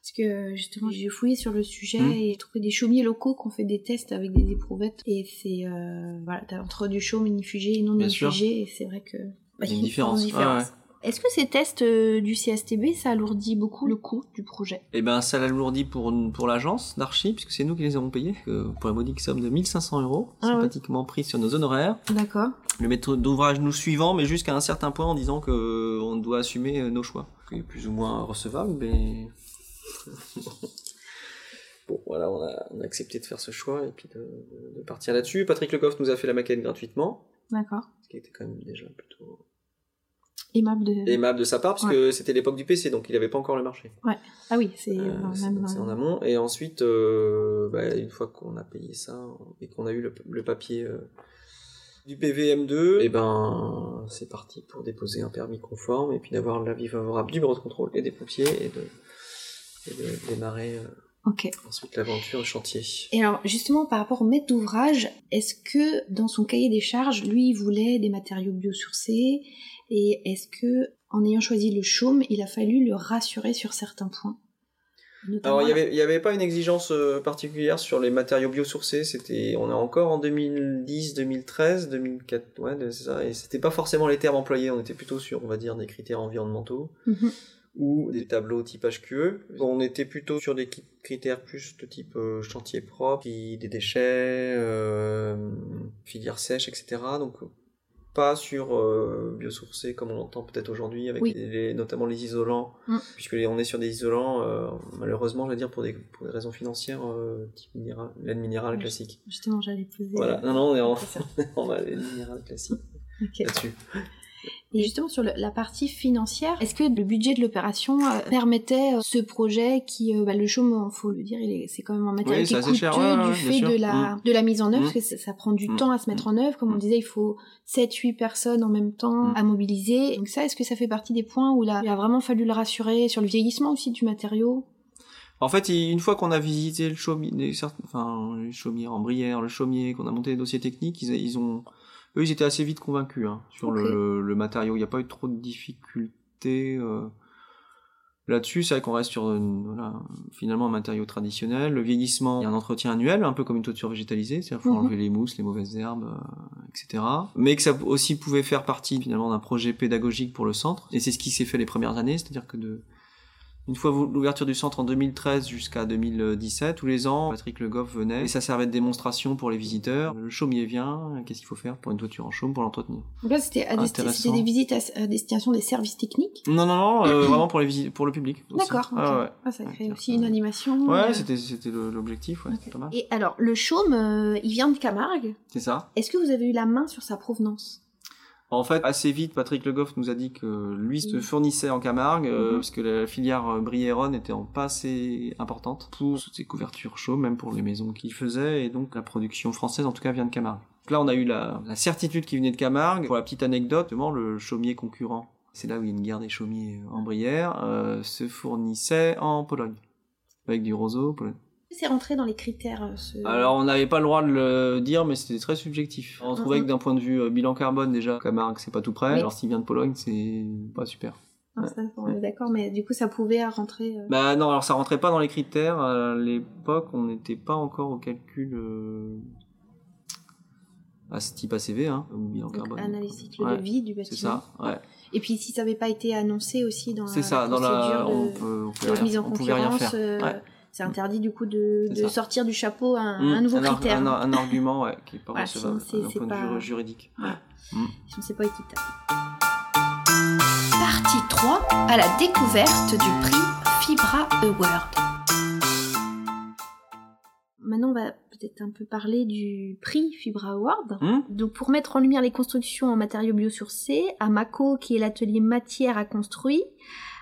Parce que justement, j'ai fouillé sur le sujet Hmm. et j'ai trouvé des chaumiers locaux qui ont fait des tests avec des éprouvettes. Et c'est. Euh, voilà, t'as entre du chaume inifugé et non Bien sûr. inifugé. Et c'est vrai que. bah, Il y a une différence. Ouais, Est-ce que ces tests euh, du CSTB, ça alourdit beaucoup le coût du projet? Eh ben, ça l'alourdit pour, pour l'agence d'archi, puisque c'est nous qui les avons payés, que pour la modique somme de 1500 euros, Ah ouais. sympathiquement pris sur nos honoraires. D'accord. Le maître d'ouvrage nous suivant, mais jusqu'à un certain point en disant que euh, on doit assumer euh, nos choix. Ce qui est plus ou moins recevable, mais... bon, voilà, on a, on a accepté de faire ce choix et puis de, de- de partir là-dessus. Patrick Le Goff nous a fait la maquette gratuitement, D'accord. ce qui était quand même déjà plutôt Aimable de. aimable de sa part, parce que c'était l'époque du PC, donc il n'avait pas encore le marché. Ah oui, c'est Euh, c'est en amont. Et ensuite, euh, bah, une fois qu'on a payé ça et qu'on a eu le, le papier euh, du PVM2, et ben c'est parti pour déposer un permis conforme et puis d'avoir l'avis favorable du bureau de contrôle et des pompiers et de, et de démarrer euh, ensuite l'aventure chantier. Et alors, justement, par rapport au maître d'ouvrage, est-ce que dans son cahier des charges, lui, il voulait des matériaux biosourcés Et est-ce que, en ayant choisi le chaume, il a fallu le rassurer sur certains points? Notamment Alors il y la- avait, y avait pas une exigence euh, particulière sur les matériaux biosourcés, c'était on est encore en 2010, 2013, 2004, ouais c'est ça, et c'était pas forcément les termes employés, on était plutôt sur on va dire des critères environnementaux. Mhm. Ou des tableaux type HQE. On était plutôt sur des critères plus de type euh, chantier propre, puis des déchets, euh, filière sèche, etc. Donc euh, pas sur euh, biosourcé comme on l'entend peut-être aujourd'hui avec Oui. les- les- notamment les isolants, Mm. puisque les- on est sur des isolants euh, malheureusement je veux dire pour des, pour des raisons financières euh, type minéral, laine minérale Oui. classique. Justement, j'allais poser. Voilà, non non on est en, en laine minérale classique Ok. là-dessus. Et justement, sur le- la partie financière, est-ce que le budget de l'opération euh, permettait euh, ce projet qui, euh, bah, le chaume, faut le dire, c'est quand même un matériau Oui, qui est coûteux cher, ouais, du fait de la, de la mise en œuvre, Mm. parce que ça, ça prend du Mm. temps à se mettre en œuvre. Comme on Mm. disait, il faut 7-8 personnes en même temps Mm. à mobiliser. Donc ça, est-ce que ça fait partie des points où là, il a vraiment fallu le rassurer sur le vieillissement aussi du matériau? En fait, une fois qu'on a visité le chaumier, enfin, le chaumier en brière, le chaumier, qu'on a monté les dossiers techniques, ils, ils ont, eux, ils étaient assez vite convaincus hein, sur le, le matériau. Il n'y a pas eu trop de difficultés euh, là-dessus. C'est vrai qu'on reste sur une- voilà, finalement un matériau traditionnel. Le vieillissement, il y a un entretien annuel, un peu comme une toiture végétalisée, c'est-à-dire qu'il faut Mhm. enlever les mousses, les mauvaises herbes, euh, etc. Mais que ça aussi pouvait faire partie finalement d'un projet pédagogique pour le centre. Et c'est ce qui s'est fait les premières années, c'est-à-dire que de une fois l'ouverture du centre en 2013 jusqu'à 2017, tous les ans, Patrick Le Goff venait et ça servait de démonstration pour les visiteurs. Le chaumier vient, qu'est-ce qu'il faut faire pour une toiture en chaume pour l'entretenir? Donc là, c'était des visites à, destination des services techniques? Non, non, non, euh, vraiment pour les pour le public. D'accord. Ah, ouais. Ah, ça crée aussi une animation. Ouais, euh, c'était l'objectif, ouais, c'était pas mal. Et alors, le chaume, euh, il vient de Camargue? C'est ça. Est-ce que vous avez eu la main sur sa provenance? En fait, assez vite, Patrick Le Goff nous a dit que lui se fournissait en Camargue, euh, Mhm. parce que la filière euh, Briéronne était en pas assez importante pour ces couvertures chaudes, même pour les maisons qu'il faisait, et donc la production française, en tout cas, vient de Camargue. Donc là, on a eu la, la certitude qu'il venait de Camargue. Pour la petite anecdote, justement, le chaumier concurrent, c'est là où il y a une guerre des chaumiers en Brière, euh, se fournissait en Pologne, avec du roseau, Pologne. C'est rentré dans les critères. euh, ce- Alors on n'avait pas le droit de le dire, mais c'était très subjectif. On trouvait Mhm. que d'un point de vue euh, bilan carbone déjà, Camargue c'est pas tout près. Oui. Alors s'il vient de Pologne, c'est pas super. Ah, ça, on est d'accord, mais du coup, ça pouvait rentrer. euh, Bah non, alors ça rentrait pas dans les critères. À l'époque, on n'était pas encore au calcul euh, à ce type ACV, hein, au bilan donc, carbone. analyse cycle Ouais, de vie du C'est bâtiment. ça, ouais. Et puis, si ça n'avait pas été annoncé aussi dans C'est la, ça, dans procédure la. de, On, peut, on, pouvait de mise en on pouvait rien concurrence, faire. euh, Ouais. C'est interdit du coup de, de sortir du chapeau un, Mm, un nouveau critère. Un, un argument ouais, qui est pas Voilà, recevable d'un point de pas- vue juridique. Sinon, c'est pas équitable. Partie 3 à la découverte du prix Fibra Award. Maintenant, on va peut-être un peu parler du prix Fibra Award. Hum Donc, pour mettre en lumière les constructions en matériaux biosourcés, Amaco, qui est l'atelier matière à construire,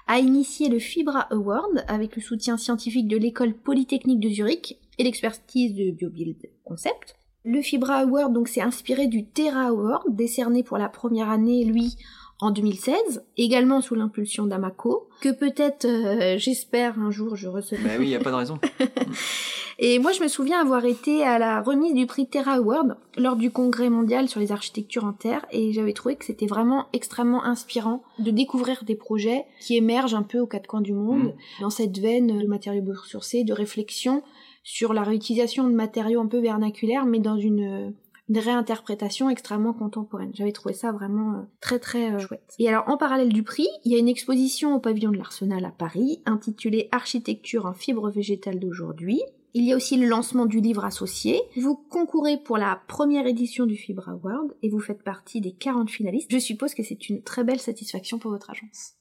a initié le Fibra Award avec le soutien scientifique de l'école polytechnique de Zurich et l'expertise de BioBuild Concept. Le Fibra Award, donc, c'est inspiré du Terra Award, décerné pour la première année, lui, en 2016, également sous l'impulsion d'Amaco, que peut-être, euh, j'espère, un jour je recevrai. Bah oui, il n'y a pas de raison. Et moi, je me souviens avoir été à la remise du prix Terra Award lors du congrès mondial sur les architectures en terre, et j'avais trouvé que c'était vraiment extrêmement inspirant de découvrir des projets qui émergent un peu aux quatre coins du monde, Mm. dans cette veine de matériaux biosourcés, de réflexion sur la réutilisation de matériaux un peu vernaculaires, mais dans une une réinterprétation extrêmement contemporaine. J'avais trouvé ça vraiment euh, très très euh, chouette. Et alors en parallèle du prix, il y a une exposition au pavillon de l'Arsenal à Paris intitulée Architecture en fibre végétale d'aujourd'hui. Il y a aussi le lancement du livre associé. Vous concourez pour la première édition du Fibre Award et vous faites partie des 40 finalistes. Je suppose que c'est une très belle satisfaction pour votre agence.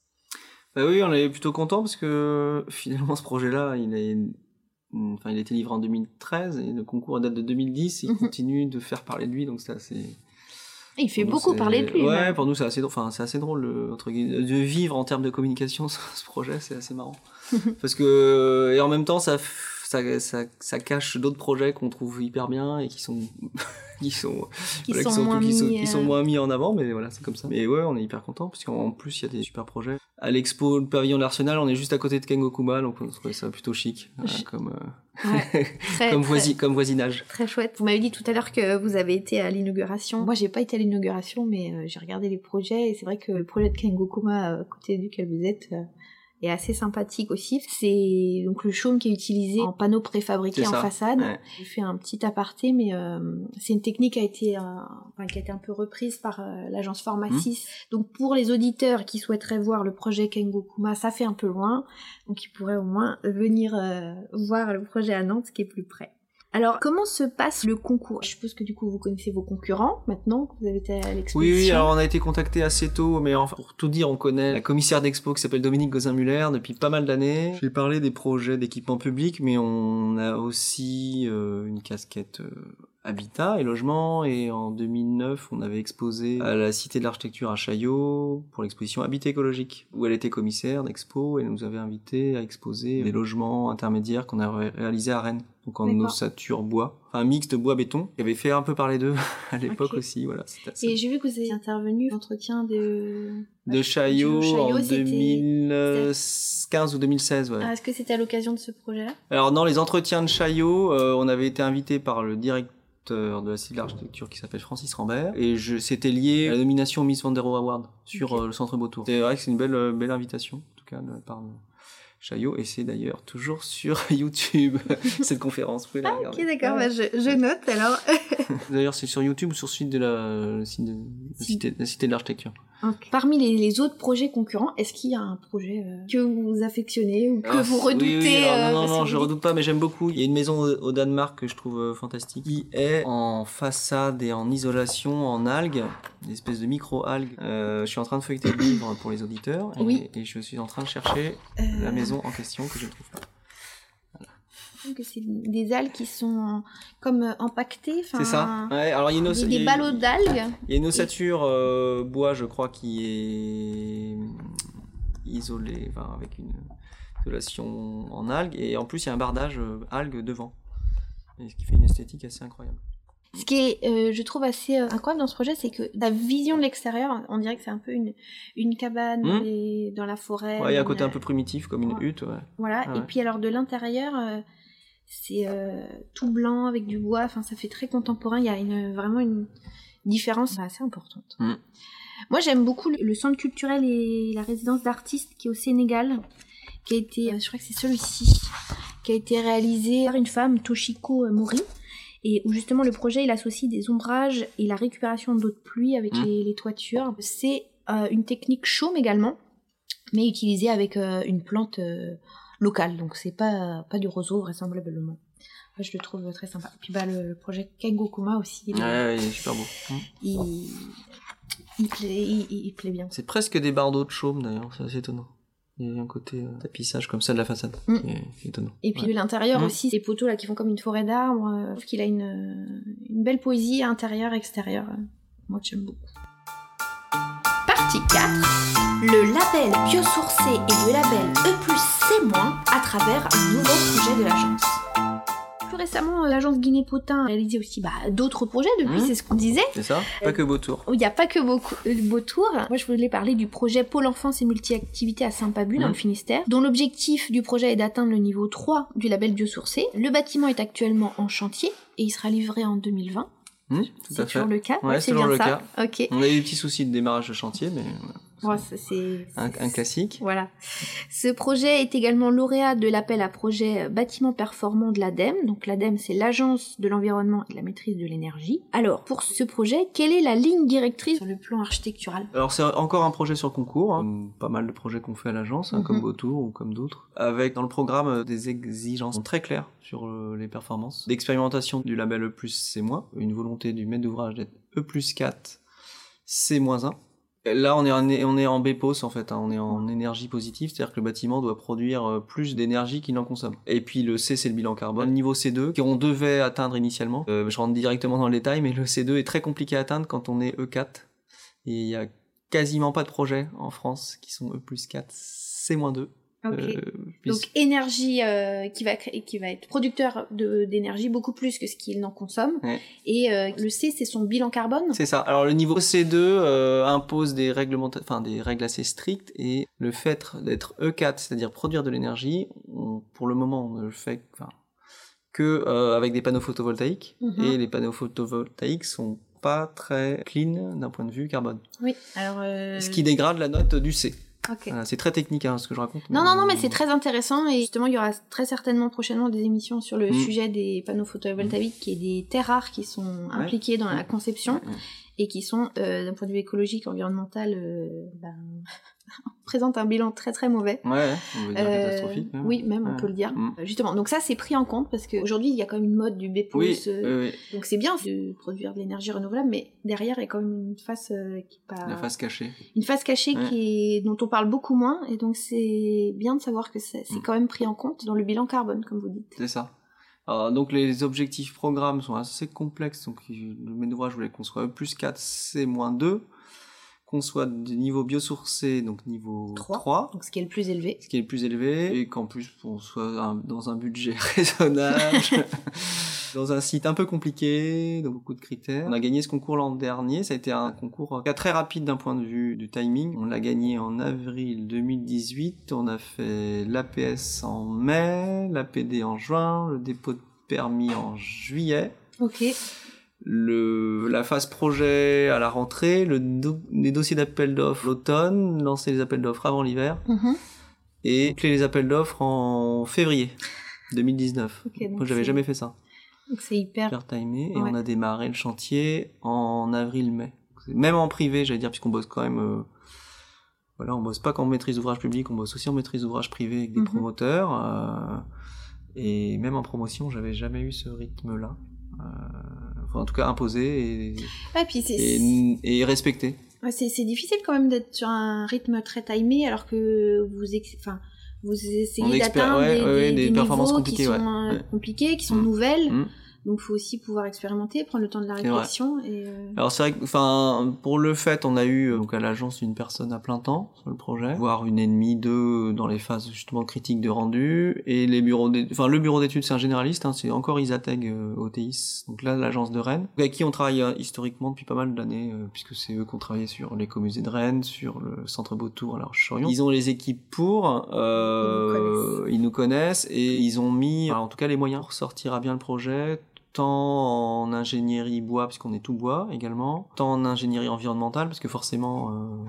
Bah oui, on est plutôt content parce que finalement ce projet-là, il est, enfin, il a été livré en 2013 et le concours date de 2010. Et il Mhm. continue de faire parler de lui, donc c'est assez. Il fait pour beaucoup parler de lui. Ouais, même. pour nous c'est assez, drôle- enfin c'est assez drôle le- entre guillemets, de vivre en termes de communication ce projet, c'est assez marrant. parce que et en même temps ça ça, ça, ça cache d'autres projets qu'on trouve hyper bien et qui sont qui sont Qui voilà, sont moins qui sont, mis, qui sont euh, moins mis en avant, mais voilà, c'est comme ça. Mais ouais, on est hyper content parce qu'en plus, il y a des super projets. À l'expo, le pavillon de l'Arsenal, on est juste à côté de Kengokuma, donc on trouvait ça plutôt chic, comme, euh, Ouais, très, comme, très- voisi- comme voisinage. Très chouette. Vous m'avez dit tout à l'heure que vous avez été à l'inauguration. Moi, j'ai pas été à l'inauguration, mais euh, j'ai regardé les projets et c'est vrai que le projet de Kengokuma, euh, à côté duquel vous êtes, est assez sympathique aussi. C'est donc le chaume qui est utilisé en panneaux préfabriqués C'est en ça, façade. ouais. J'ai fait un petit aparté, mais euh, c'est une technique qui a été, euh, enfin, qui a été un peu reprise par euh, l'agence Formasis. Donc pour les auditeurs qui souhaiteraient voir le projet Kengokuma, ça fait un peu loin, donc ils pourraient au moins venir euh, voir le projet à Nantes, qui est plus près. Alors, comment se passe le concours? Je suppose que du coup, vous connaissez vos concurrents maintenant que vous avez été à l'exposition. Oui, oui, alors on a été contacté assez tôt, mais enfin, pour tout dire, on connaît la commissaire d'expo qui s'appelle Dominique Gozin-Muller depuis pas mal d'années. J'ai parlé des projets d'équipement public, mais on a aussi euh, une casquette euh, habitat et logement, et en 2009, on avait exposé à la Cité de l'Architecture à Chaillot pour l'exposition Habitat écologique, où elle était commissaire d'expo et elle nous avait invité à exposer des logements intermédiaires qu'on a ré- réalisés à Rennes, donc en ossature bois, enfin un mix de bois-béton, qui avait fait un peu parler d'eux à l'époque aussi, voilà. assez- Et j'ai vu que vous avez intervenu l'entretien de... de Chaillot, Du Chaillot, en c'était- 2015 ou 2016, ouais. Ah, Est-ce que c'était à l'occasion de ce projet-là? Alors dans les entretiens de Chaillot, euh, on avait été invité par le directeur de la Cité de l'Architecture qui s'appelle Francis Rambert et je c'était lié à la nomination Miss Van der Rohe Award sur euh, le Centre Beautour. C'est vrai que c'est une belle euh, belle invitation en tout cas de la part de Chaillot et c'est d'ailleurs toujours sur YouTube cette conférence. Vous pouvez la Ok, regarder. d'accord, bah, je, je note alors. D'ailleurs c'est sur YouTube ou sur le site de la, site de, la cité, la Cité de l'Architecture. Parmi les, les autres projets concurrents, est-ce qu'il y a un projet euh, que vous affectionnez ou que Ah, vous redoutez oui, alors, euh, Non, non, non, que je redoute pas, mais j'aime beaucoup. Il y a une maison au, au Danemark que je trouve euh, fantastique, qui est en façade et en isolation en algues, une espèce de micro-algues. Euh, je suis en train de feuilleter le livre pour les auditeurs, et, Oui. et je suis en train de chercher euh, la maison en question que je ne trouve pas. que c'est des algues qui sont comme euh, empaquetées. enfin, C'est ça Ouais, alors il y a une, Des, des ballots d'algues. il y a une ossature euh, bois, je crois, qui est isolée, enfin, avec une isolation en algues, et en plus il y a un bardage algues devant. Et ce qui fait une esthétique assez incroyable. Ce qui est, euh, je trouve assez euh, incroyable dans ce projet, c'est que la vision de l'extérieur, on dirait que c'est un peu une, une cabane dans, Hmm. les- dans la forêt. Ouais, il y a un côté un peu primitif, comme une hutte, ouais. Voilà. Ah Et puis alors de l'intérieur, euh, c'est tout blanc avec du bois. Enfin, ça fait très contemporain. Il y a une, vraiment une différence assez importante. Hmm. Moi, j'aime beaucoup le, le centre culturel et la résidence d'artistes qui est au Sénégal, qui a été, je crois que c'est celui-ci, qui a été réalisé par une femme, Toshiko Mori. Et où justement le projet il associe des ombrages et la récupération d'eau de pluie avec Hmm. les, les toitures. C'est euh, une technique chaume également, mais utilisée avec euh, une plante euh, locale. Donc c'est pas, pas du roseau vraisemblablement. Je le trouve très sympa. Et puis bah, le, le projet Kengokuma aussi, il, Ouais, ouais, il est super beau. Mm. il, il plaît, il- il plaît bien. C'est presque des bardeaux de chaume, d'ailleurs, c'est assez étonnant. Il y a un côté euh, tapissage comme ça de la façade, Mm. qui est étonnant. Et puis Ouais. l'intérieur Mm. aussi, ces poteaux là qui font comme une forêt d'arbres, euh, je trouve qu'il a une, euh, une belle poésie intérieure, extérieure. euh, Moi j'aime beaucoup. Partie 4. Le label biosourcé et le label E+C- à travers un nouveau projet de l'agence. Récemment, euh, l'agence Guinée-Potin a réalisé aussi bah, d'autres projets depuis, Mhm. c'est ce qu'on disait. C'est ça? Pas que Beautour. Il n'y a pas que euh, Beautour. Moi, je voulais parler du projet Pôle Enfance et Multi-Activités à Saint-Pabu, dans Mhm. le Finistère, dont l'objectif du projet est d'atteindre le niveau 3 du label biosourcé. Le bâtiment est actuellement en chantier et il sera livré en 2020. Hmm, tout C'est à fait. toujours le cas Ouais, c'est bien le ça. Ok. On a eu des petits soucis de démarrage de chantier, mais Ouais, ça, c'est... un, un classique. Voilà. Ce projet est également lauréat de l'appel à projet bâtiment performant de l'ADEME. Donc l'ADEME, c'est l'Agence de l'environnement et de la maîtrise de l'énergie. Alors, pour ce projet, quelle est la ligne directrice sur le plan architectural Alors c'est encore un projet sur concours, hein, pas mal de projets qu'on fait à l'agence, hein, Mhm. comme Beautour ou comme d'autres, avec dans le programme euh, des exigences très claires sur euh, les performances. L'expérimentation du label E+, c'est moins, une volonté du maître d'ouvrage d'être E plus 4, c'est moins 1. Là, on est en, on est en en fait, hein. on est en énergie positive, c'est-à-dire que le bâtiment doit produire euh, plus d'énergie qu'il n'en consomme. Et puis le C, c'est le bilan carbone. Niveau C2, qu'on devait atteindre initialement, euh, je rentre directement dans le détail, mais le C2 est très compliqué à atteindre quand on est E4. Et il y a quasiment pas de projets en France qui sont E plus 4, C moins 2. Euh, Donc énergie euh, qui va être producteur d'énergie beaucoup plus que ce qu'il n'en consomme. Et euh, le C, c'est son bilan carbone. C'est ça. Alors le niveau C2 impose des enfin des règles assez strictes et le fait d'être E4, c'est-à-dire produire de l'énergie, pour le moment on ne le fait qu'avec des panneaux photovoltaïques mhm. et les panneaux photovoltaïques sont pas très clean d'un point de vue carbone. Oui. Alors ce qui dégrade la note du C. Voilà, c'est très technique hein, ce que je raconte. Non, non, non, mais c'est très intéressant et justement, il y aura très certainement prochainement des émissions sur le Mm. sujet des panneaux photovoltaïques qui est des terres rares qui sont impliquées dans la conception ouais. Et qui sont, euh, d'un point de vue écologique, environnemental, euh, ben, présentent un bilan très très mauvais. Ouais, on veut dire Euh, catastrophique. même. oui, même on peut le dire. Mm. Justement, donc ça c'est pris en compte parce qu'aujourd'hui il y a quand même une mode du BPOS, Oui, euh, oui, oui, donc c'est bien de produire de l'énergie renouvelable, mais derrière il y a quand même une face euh, qui pas la face cachée. une face cachée Ouais. qui est dont on parle beaucoup moins et donc c'est bien de savoir que c'est c'est Mm. quand même pris en compte dans le bilan carbone comme vous dites. C'est ça. Alors, donc les objectifs programmes sont assez complexes. Donc le maître d'ouvrage voulait qu'on soit E plus 4, C moins 2, qu'on soit du niveau biosourcé, donc niveau Trois. 3, Donc ce qui est le plus élevé. ce qui est le plus élevé, et qu'en plus on soit un- dans un budget raisonnable, dans un site un peu compliqué, donc beaucoup de critères. On a gagné ce concours l'an dernier, ça a été un concours euh, très rapide d'un point de vue du timing. On l'a gagné en avril 2018, on a fait l'APS en mai, l'APD en juin, le dépôt de permis en juillet Ok. Le, la phase projet à la rentrée, le do- les dossiers d'appel d'offres l'automne, lancer les appels d'offres avant l'hiver, Mhm. et clé les appels d'offres en février 2019. Ok, donc Moi, j'avais jamais fait ça. Donc c'est hyper. Hyper timé, et Ouais. on a démarré le chantier en avril-mai. Même en privé, j'allais dire, puisqu'on bosse quand même... euh, voilà, on bosse pas qu'en maîtrise d'ouvrage public, on bosse aussi en maîtrise d'ouvrage privé avec des Mhm. promoteurs. euh, et même en promotion, j'avais jamais eu ce rythme-là. Euh, enfin, en tout cas, imposé et, Ah, puis c'est et, et respecté. ouais, c'est c'est difficile quand même d'être sur un rythme très timé alors que vous ex- enfin vous On essayez d'atteindre ouais, des, ouais, des- des des performances niveaux compliquées, qui sont euh, Ouais. compliqués, qui sont Mm. nouvelles. Mm. Donc faut aussi pouvoir expérimenter, prendre le temps de la réflexion et euh, Alors c'est vrai que, enfin, pour le fait, on a eu euh, donc à l'agence une personne à plein temps sur le projet, voire une et demie, deux dans les phases justement critiques de rendu, et les bureaux, enfin le bureau d'études c'est un généraliste, hein, c'est encore Isateg euh, OTIS, donc là l'agence de Rennes, avec qui on travaille euh, historiquement depuis pas mal d'années, euh, puisque c'est eux qui ont travaillé sur l'écomusée de Rennes, sur le centre Beautour à La Roche-sur-Yon. Ils ont les équipes pour, euh, ils nous connaissent. et ils ont mis, alors, en tout cas les moyens pour sortir à bien le projet, tant en ingénierie bois, puisqu'on est tout bois également, tant en ingénierie environnementale, parce que forcément, euh,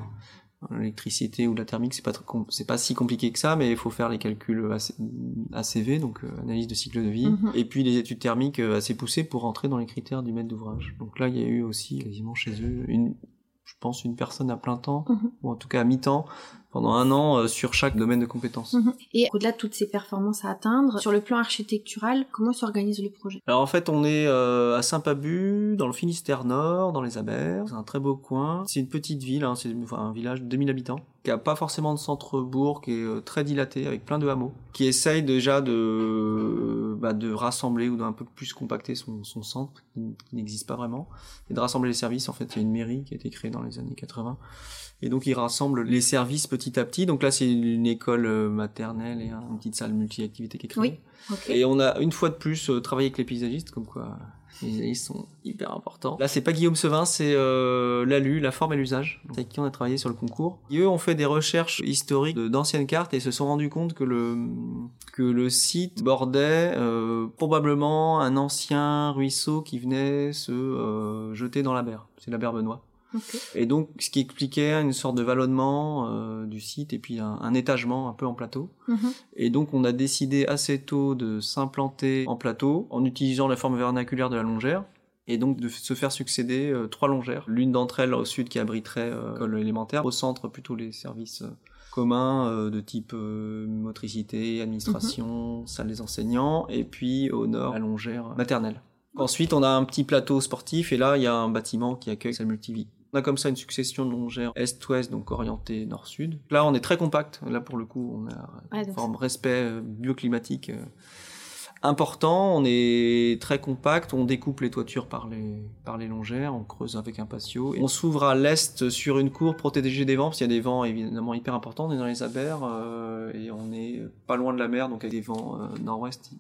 l'électricité ou la thermique, c'est pas, c'est pas si compliqué que ça, mais il faut faire les calculs AC- ACV, donc euh, analyse de cycle de vie, Mhm. et puis les études thermiques euh, assez poussées pour rentrer dans les critères du maître d'ouvrage. Donc là, il y a eu aussi quasiment chez eux une, je pense, une personne à plein temps, Mhm. ou en tout cas à mi-temps, pendant un an euh, sur chaque domaine de compétences. Mhm. Et au-delà de toutes ces performances à atteindre, sur le plan architectural, comment s'organise le projet? Alors en fait, on est euh, à Saint-Pabu, dans le Finistère Nord, dans les Abers. C'est un très beau coin. C'est une petite ville, hein, c'est enfin, un village de 2000 habitants, qui a pas forcément de centre-bourg, qui est euh, très dilaté, avec plein de hameaux, qui essaye déjà de, bah, de rassembler ou d'un peu plus compacter son, son centre, qui n'existe pas vraiment, et de rassembler les services. En fait, il y a une mairie qui a été créée dans les années 80. Et donc il rassemble les services petit à petit. Donc là, c'est une école euh, maternelle et une petite salle multi-activité qui est créée. Oui, ok. Et on a une fois de plus euh, travaillé avec les paysagistes, comme quoi les paysagistes sont hyper importants. Là, c'est pas Guillaume Sevin, c'est euh, l'ALU, la forme et l'usage, avec qui on a travaillé sur le concours. Et eux ont fait des recherches historiques d'anciennes cartes et se sont rendus compte que le que le site bordait euh, probablement un ancien ruisseau qui venait se euh, jeter dans la berre. C'est la berre Benoît. Et donc, ce qui expliquait une sorte de vallonnement euh, du site et puis un, un étagement un peu en plateau. Mhm. Et donc, on a décidé assez tôt de s'implanter en plateau en utilisant la forme vernaculaire de la longère. Et donc de se faire succéder euh, trois longères. L'une d'entre elles au sud qui abriterait euh, l'école élémentaire, au centre plutôt les services communs de type motricité, administration, salle des enseignants, et puis au nord la longère maternelle. Ensuite, on a un petit plateau sportif et là, il y a un bâtiment qui accueille sa multivie. On a comme ça une succession de longères est-ouest, donc orientée nord-sud. Là, on est très compact. Là, pour le coup, on a Ouais, une forme respect euh, bioclimatique euh, important. On est très compact. On découpe les toitures par les, par les longères. On creuse avec un patio. Et on s'ouvre à l'est sur une cour protégée des vents, parce qu'il y a des vents évidemment hyper importants. On est dans les abers euh, et on est pas loin de la mer, donc avec des vents euh, nord-ouest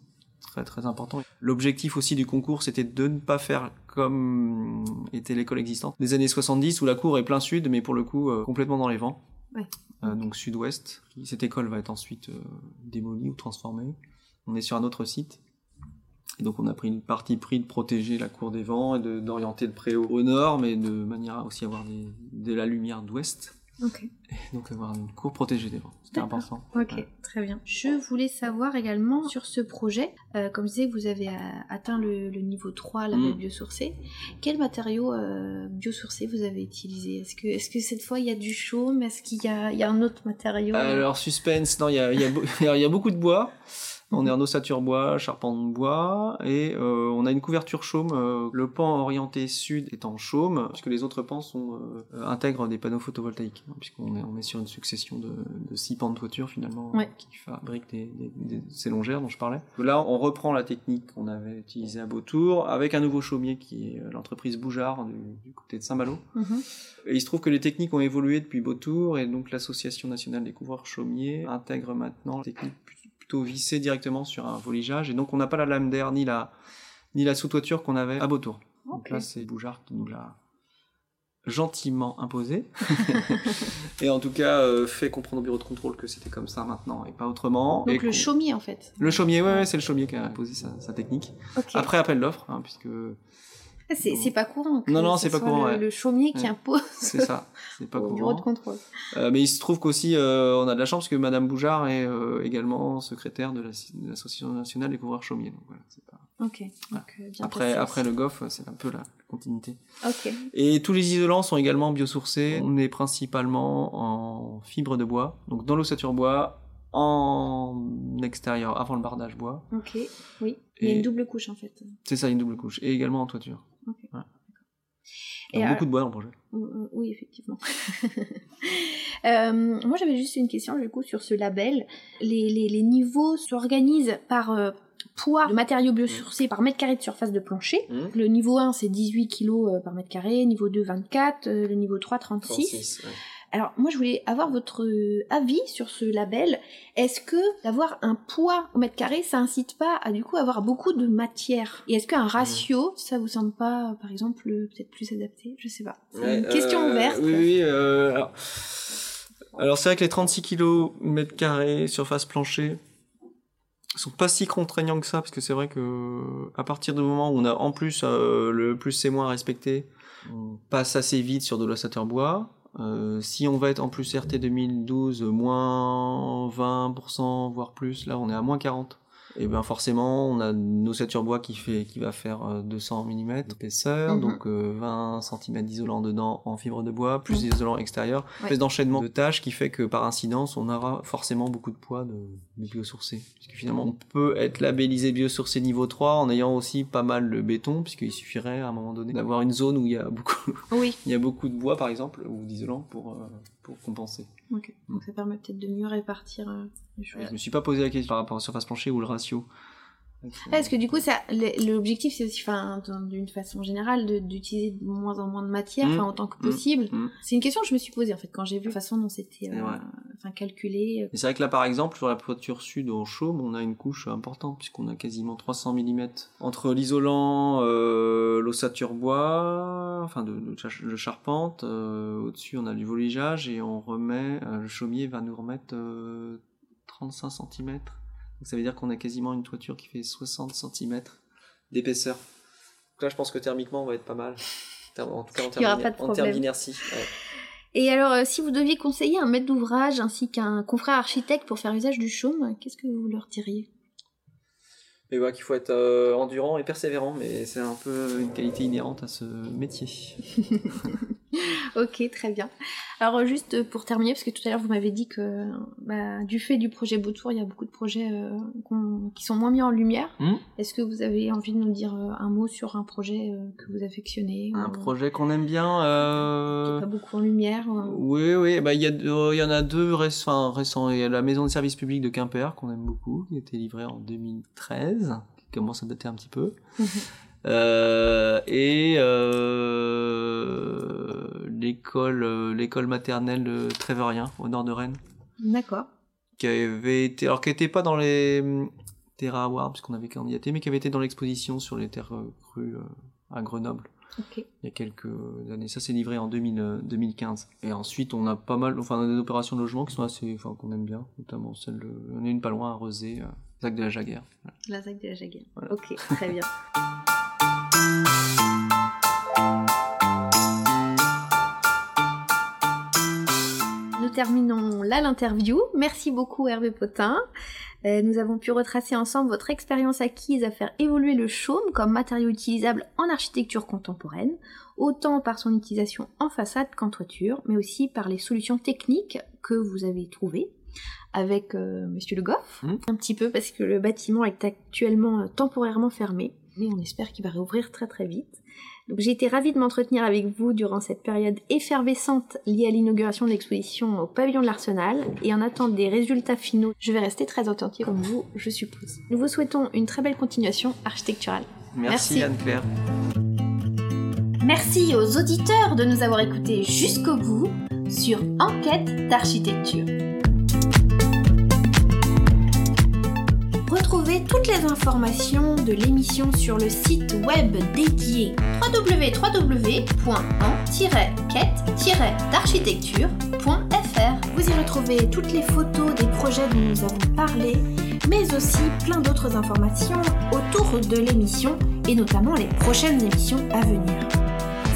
très très importants. L'objectif aussi du concours, c'était de ne pas faire comme était l'école existante des années 70 où la cour est plein sud, mais pour le coup euh, complètement dans les vents. Ouais. Euh, donc sud-ouest. Cette école va être ensuite euh, démolie ou transformée. On est sur un autre site. Et donc on a pris une partie pris de protéger la cour des vents et d'orienter le préau au nord, mais de manière à aussi avoir des- de la lumière d'ouest. Ok. Et donc avoir une cour protégée des vents. C'était important. Ok, Ouais. très bien. Je voulais savoir également sur ce projet, euh, comme je disais, vous avez euh, atteint le, le niveau 3, label Mm. biosourcé. Quel matériau euh, biosourcé vous avez utilisé? Est-ce que, est que cette fois il y a du chaume? Est-ce qu'il y a, il y a un autre matériau? Alors suspense, non, il y a, il y a beau- alors, il y a beaucoup de bois. On est en ossature bois, charpente bois, et euh, on a une couverture chaume. euh, le pan orienté sud est en chaume, puisque les autres pans sont euh, intègrent des panneaux photovoltaïques, hein, puisqu'on est, on est sur une succession de, de six pans de toiture finalement Ouais. qui fabriquent des, des- des- ces longères dont je parlais. Là, on reprend la technique qu'on avait utilisée à Beautour avec un nouveau chaumier qui est l'entreprise Boujard du, du côté de Saint-Malo. Mhm. Et il se trouve que les techniques ont évolué depuis Beautour et donc l'association nationale des couvreurs chaumiers intègre maintenant la technique plutôt vissée directement sur un voligeage et donc on n'a pas la lame d'air ni la ni la sous-toiture qu'on avait à Beautour. Donc Ok. là c'est Boujard qui nous l'a gentiment imposé et en tout cas euh, fait comprendre au bureau de contrôle que c'était comme ça maintenant et pas autrement. Donc Et le chaumier en fait. le chaumier, ouais, ouais, c'est le chaumier qui a imposé sa, sa technique. Après appel d'offres, hein, puisque c'est c'est pas courant. que Non, non, ce c'est pas courant, Le, ouais. le chaumier qui Ouais. impose c'est ça, c'est pas au bureau de courant. contrôle. Euh, mais il se trouve qu'aussi, euh, on a de la chance parce que Madame Boujard est euh, également secrétaire de la- de l'Association nationale des couvreurs chaumiers. Donc voilà, c'est pas... Ok. Donc, bien Après, après le GOF, c'est un peu la continuité. Ok. Et tous les isolants sont également biosourcés. On est principalement en fibre de bois, donc dans l'ossature bois, en extérieur, avant le bardage bois. Ok. Oui. Il y a une double couche en fait. C'est ça, une double couche. Et également en toiture. Ok. Ouais. Et alors- beaucoup de bois dans le projet. Euh, Oui, effectivement. Euh, moi, j'avais juste une question du coup sur ce label. Les, les, les niveaux s'organisent par euh, poids de matériaux biosourcés par mètre carré de surface de plancher. Mmh. Le niveau 1, c'est 18 kg euh, par mètre carré, niveau 2, 24, euh, le niveau 3, 36. ouais. Alors, moi, je voulais avoir votre euh, avis sur ce label. Est-ce que d'avoir un poids au mètre carré, ça incite pas à du coup avoir beaucoup de matière? Et est-ce qu'un ratio, ça vous semble pas, par exemple, euh, peut-être plus adapté? Je sais pas. C'est Ouais, une question euh, ouverte. Oui, oui. euh, alors, alors c'est vrai que les 36 kg mètre carré surface plancher sont pas si contraignants que ça parce que c'est vrai que à partir du moment où on a en plus euh, le plus c'est moins respecté, on passe assez vite sur de l'ossateur bois. Euh, si on va être en plus RT 2012 moins 20% voire plus, là on est à moins 40. Et bien forcément, on a une ossature bois qui fait qui va faire euh, 200 mm d'épaisseur, Mhm. donc euh, 20 cm d'isolant dedans en fibre de bois, plus Mhm. d'isolant extérieur, Ouais. espèce d'enchaînement de tâches qui fait que par incidence, on aura forcément beaucoup de poids de, de biosourcé. Puisque finalement, on peut être labellisé biosourcé niveau 3 en ayant aussi pas mal de béton, puisqu'il suffirait à un moment donné d'avoir une zone où il y a beaucoup, Oui. il y a beaucoup de bois par exemple, ou d'isolant pour, euh, pour compenser. Ok. Donc ça permet peut-être de mieux répartir euh, les choses. Je me suis pas posé la question par rapport à la surface plancher ou le ratio. Parce que du coup, ça, l'objectif, c'est aussi, enfin, d'une façon générale, d'utiliser de moins en moins de matière, autant que Mm. possible. Mm. C'est une question que je me suis posée, en fait, quand j'ai vu la façon dont c'était euh, enfin calculé. Et c'est vrai que là, par exemple, sur la toiture sud en chaume, on a une couche importante puisqu'on a quasiment 300 mm entre l'isolant, euh, l'ossature bois, enfin de, de, cha- de charpente. euh, Au-dessus, on a du voligeage et on remet. euh, le chaumier va nous remettre euh, 35 cm. Donc ça veut dire qu'on a quasiment une toiture qui fait 60 cm d'épaisseur. Donc là, je pense que thermiquement, on va être pas mal. En tout cas, en termes d'inertie. ouais. Et alors, euh, si vous deviez conseiller un maître d'ouvrage ainsi qu'un confrère architecte pour faire usage du chaume, qu'est-ce que vous leur diriez? Voilà qu'il faut être euh, endurant et persévérant, mais c'est un peu une qualité inhérente à ce métier. Ok, très bien. Alors juste pour terminer, parce que tout à l'heure vous m'avez dit que bah, du fait du projet Beautour, il y a beaucoup de projets euh, qui sont moins mis en lumière. Hmm. Est-ce que vous avez envie de nous dire euh, un mot sur un projet euh, que vous affectionnez Un ou, projet qu'on aime bien. qui Euh... pas beaucoup en lumière Oui, oui, bah il y, a deux- il y en a deux réc- enfin, récents. Il y a la maison de service public de Quimper qu'on aime beaucoup, qui a été livrée en 2013, qui commence à dater un petit peu. Euh, et euh, l'école, euh, l'école maternelle de Tréverien au nord de Rennes. D'accord. qui avait été alors qui n'était pas dans les hum, Terra Awards puisqu'on avait candidaté mais qui avait été dans l'exposition sur les terres crues à Grenoble il y a quelques années ça s'est livré en 2000, euh, 2015 et ensuite on a pas mal enfin on a des opérations de logement qui sont assez enfin qu'on aime bien notamment celle de, on a une pas loin à Rezé euh, Zac de la Jaguère Voilà. La ZAC de la. Voilà. Ok, très bien. Nous terminons là l'interview. Merci beaucoup Hervé Potin. Euh, nous avons pu retracer ensemble votre expérience acquise à faire évoluer le chaume comme matériau utilisable en architecture contemporaine, autant par son utilisation en façade qu'en toiture, mais aussi par les solutions techniques que vous avez trouvées avec euh, Monsieur Le Goff, Mhm. un petit peu parce que le bâtiment est actuellement euh, temporairement fermé, mais on espère qu'il va réouvrir très très vite. Donc j'ai été ravie de m'entretenir avec vous durant cette période effervescente liée à l'inauguration de l'exposition au pavillon de l'Arsenal, et en attendant des résultats finaux, je vais rester très attentive comme vous, je suppose. Nous vous souhaitons une très belle continuation architecturale. merci, Merci. Anne-Claire Merci aux auditeurs de nous avoir écoutés jusqu'au bout sur Enquête d'architecture. Retrouvez toutes les informations de l'émission sur le site web dédié www.en-quête-d'architecture.fr. Vous y retrouvez toutes les photos des projets dont nous avons parlé, mais aussi plein d'autres informations autour de l'émission et notamment les prochaines émissions à venir.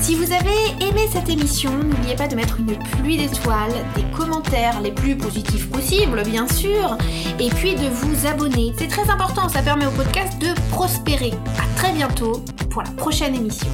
Si vous avez aimé cette émission, n'oubliez pas de mettre une pluie d'étoiles, des commentaires les plus positifs possibles, bien sûr, et puis de vous abonner. C'est très important, ça permet au podcast de prospérer. À très bientôt pour la prochaine émission.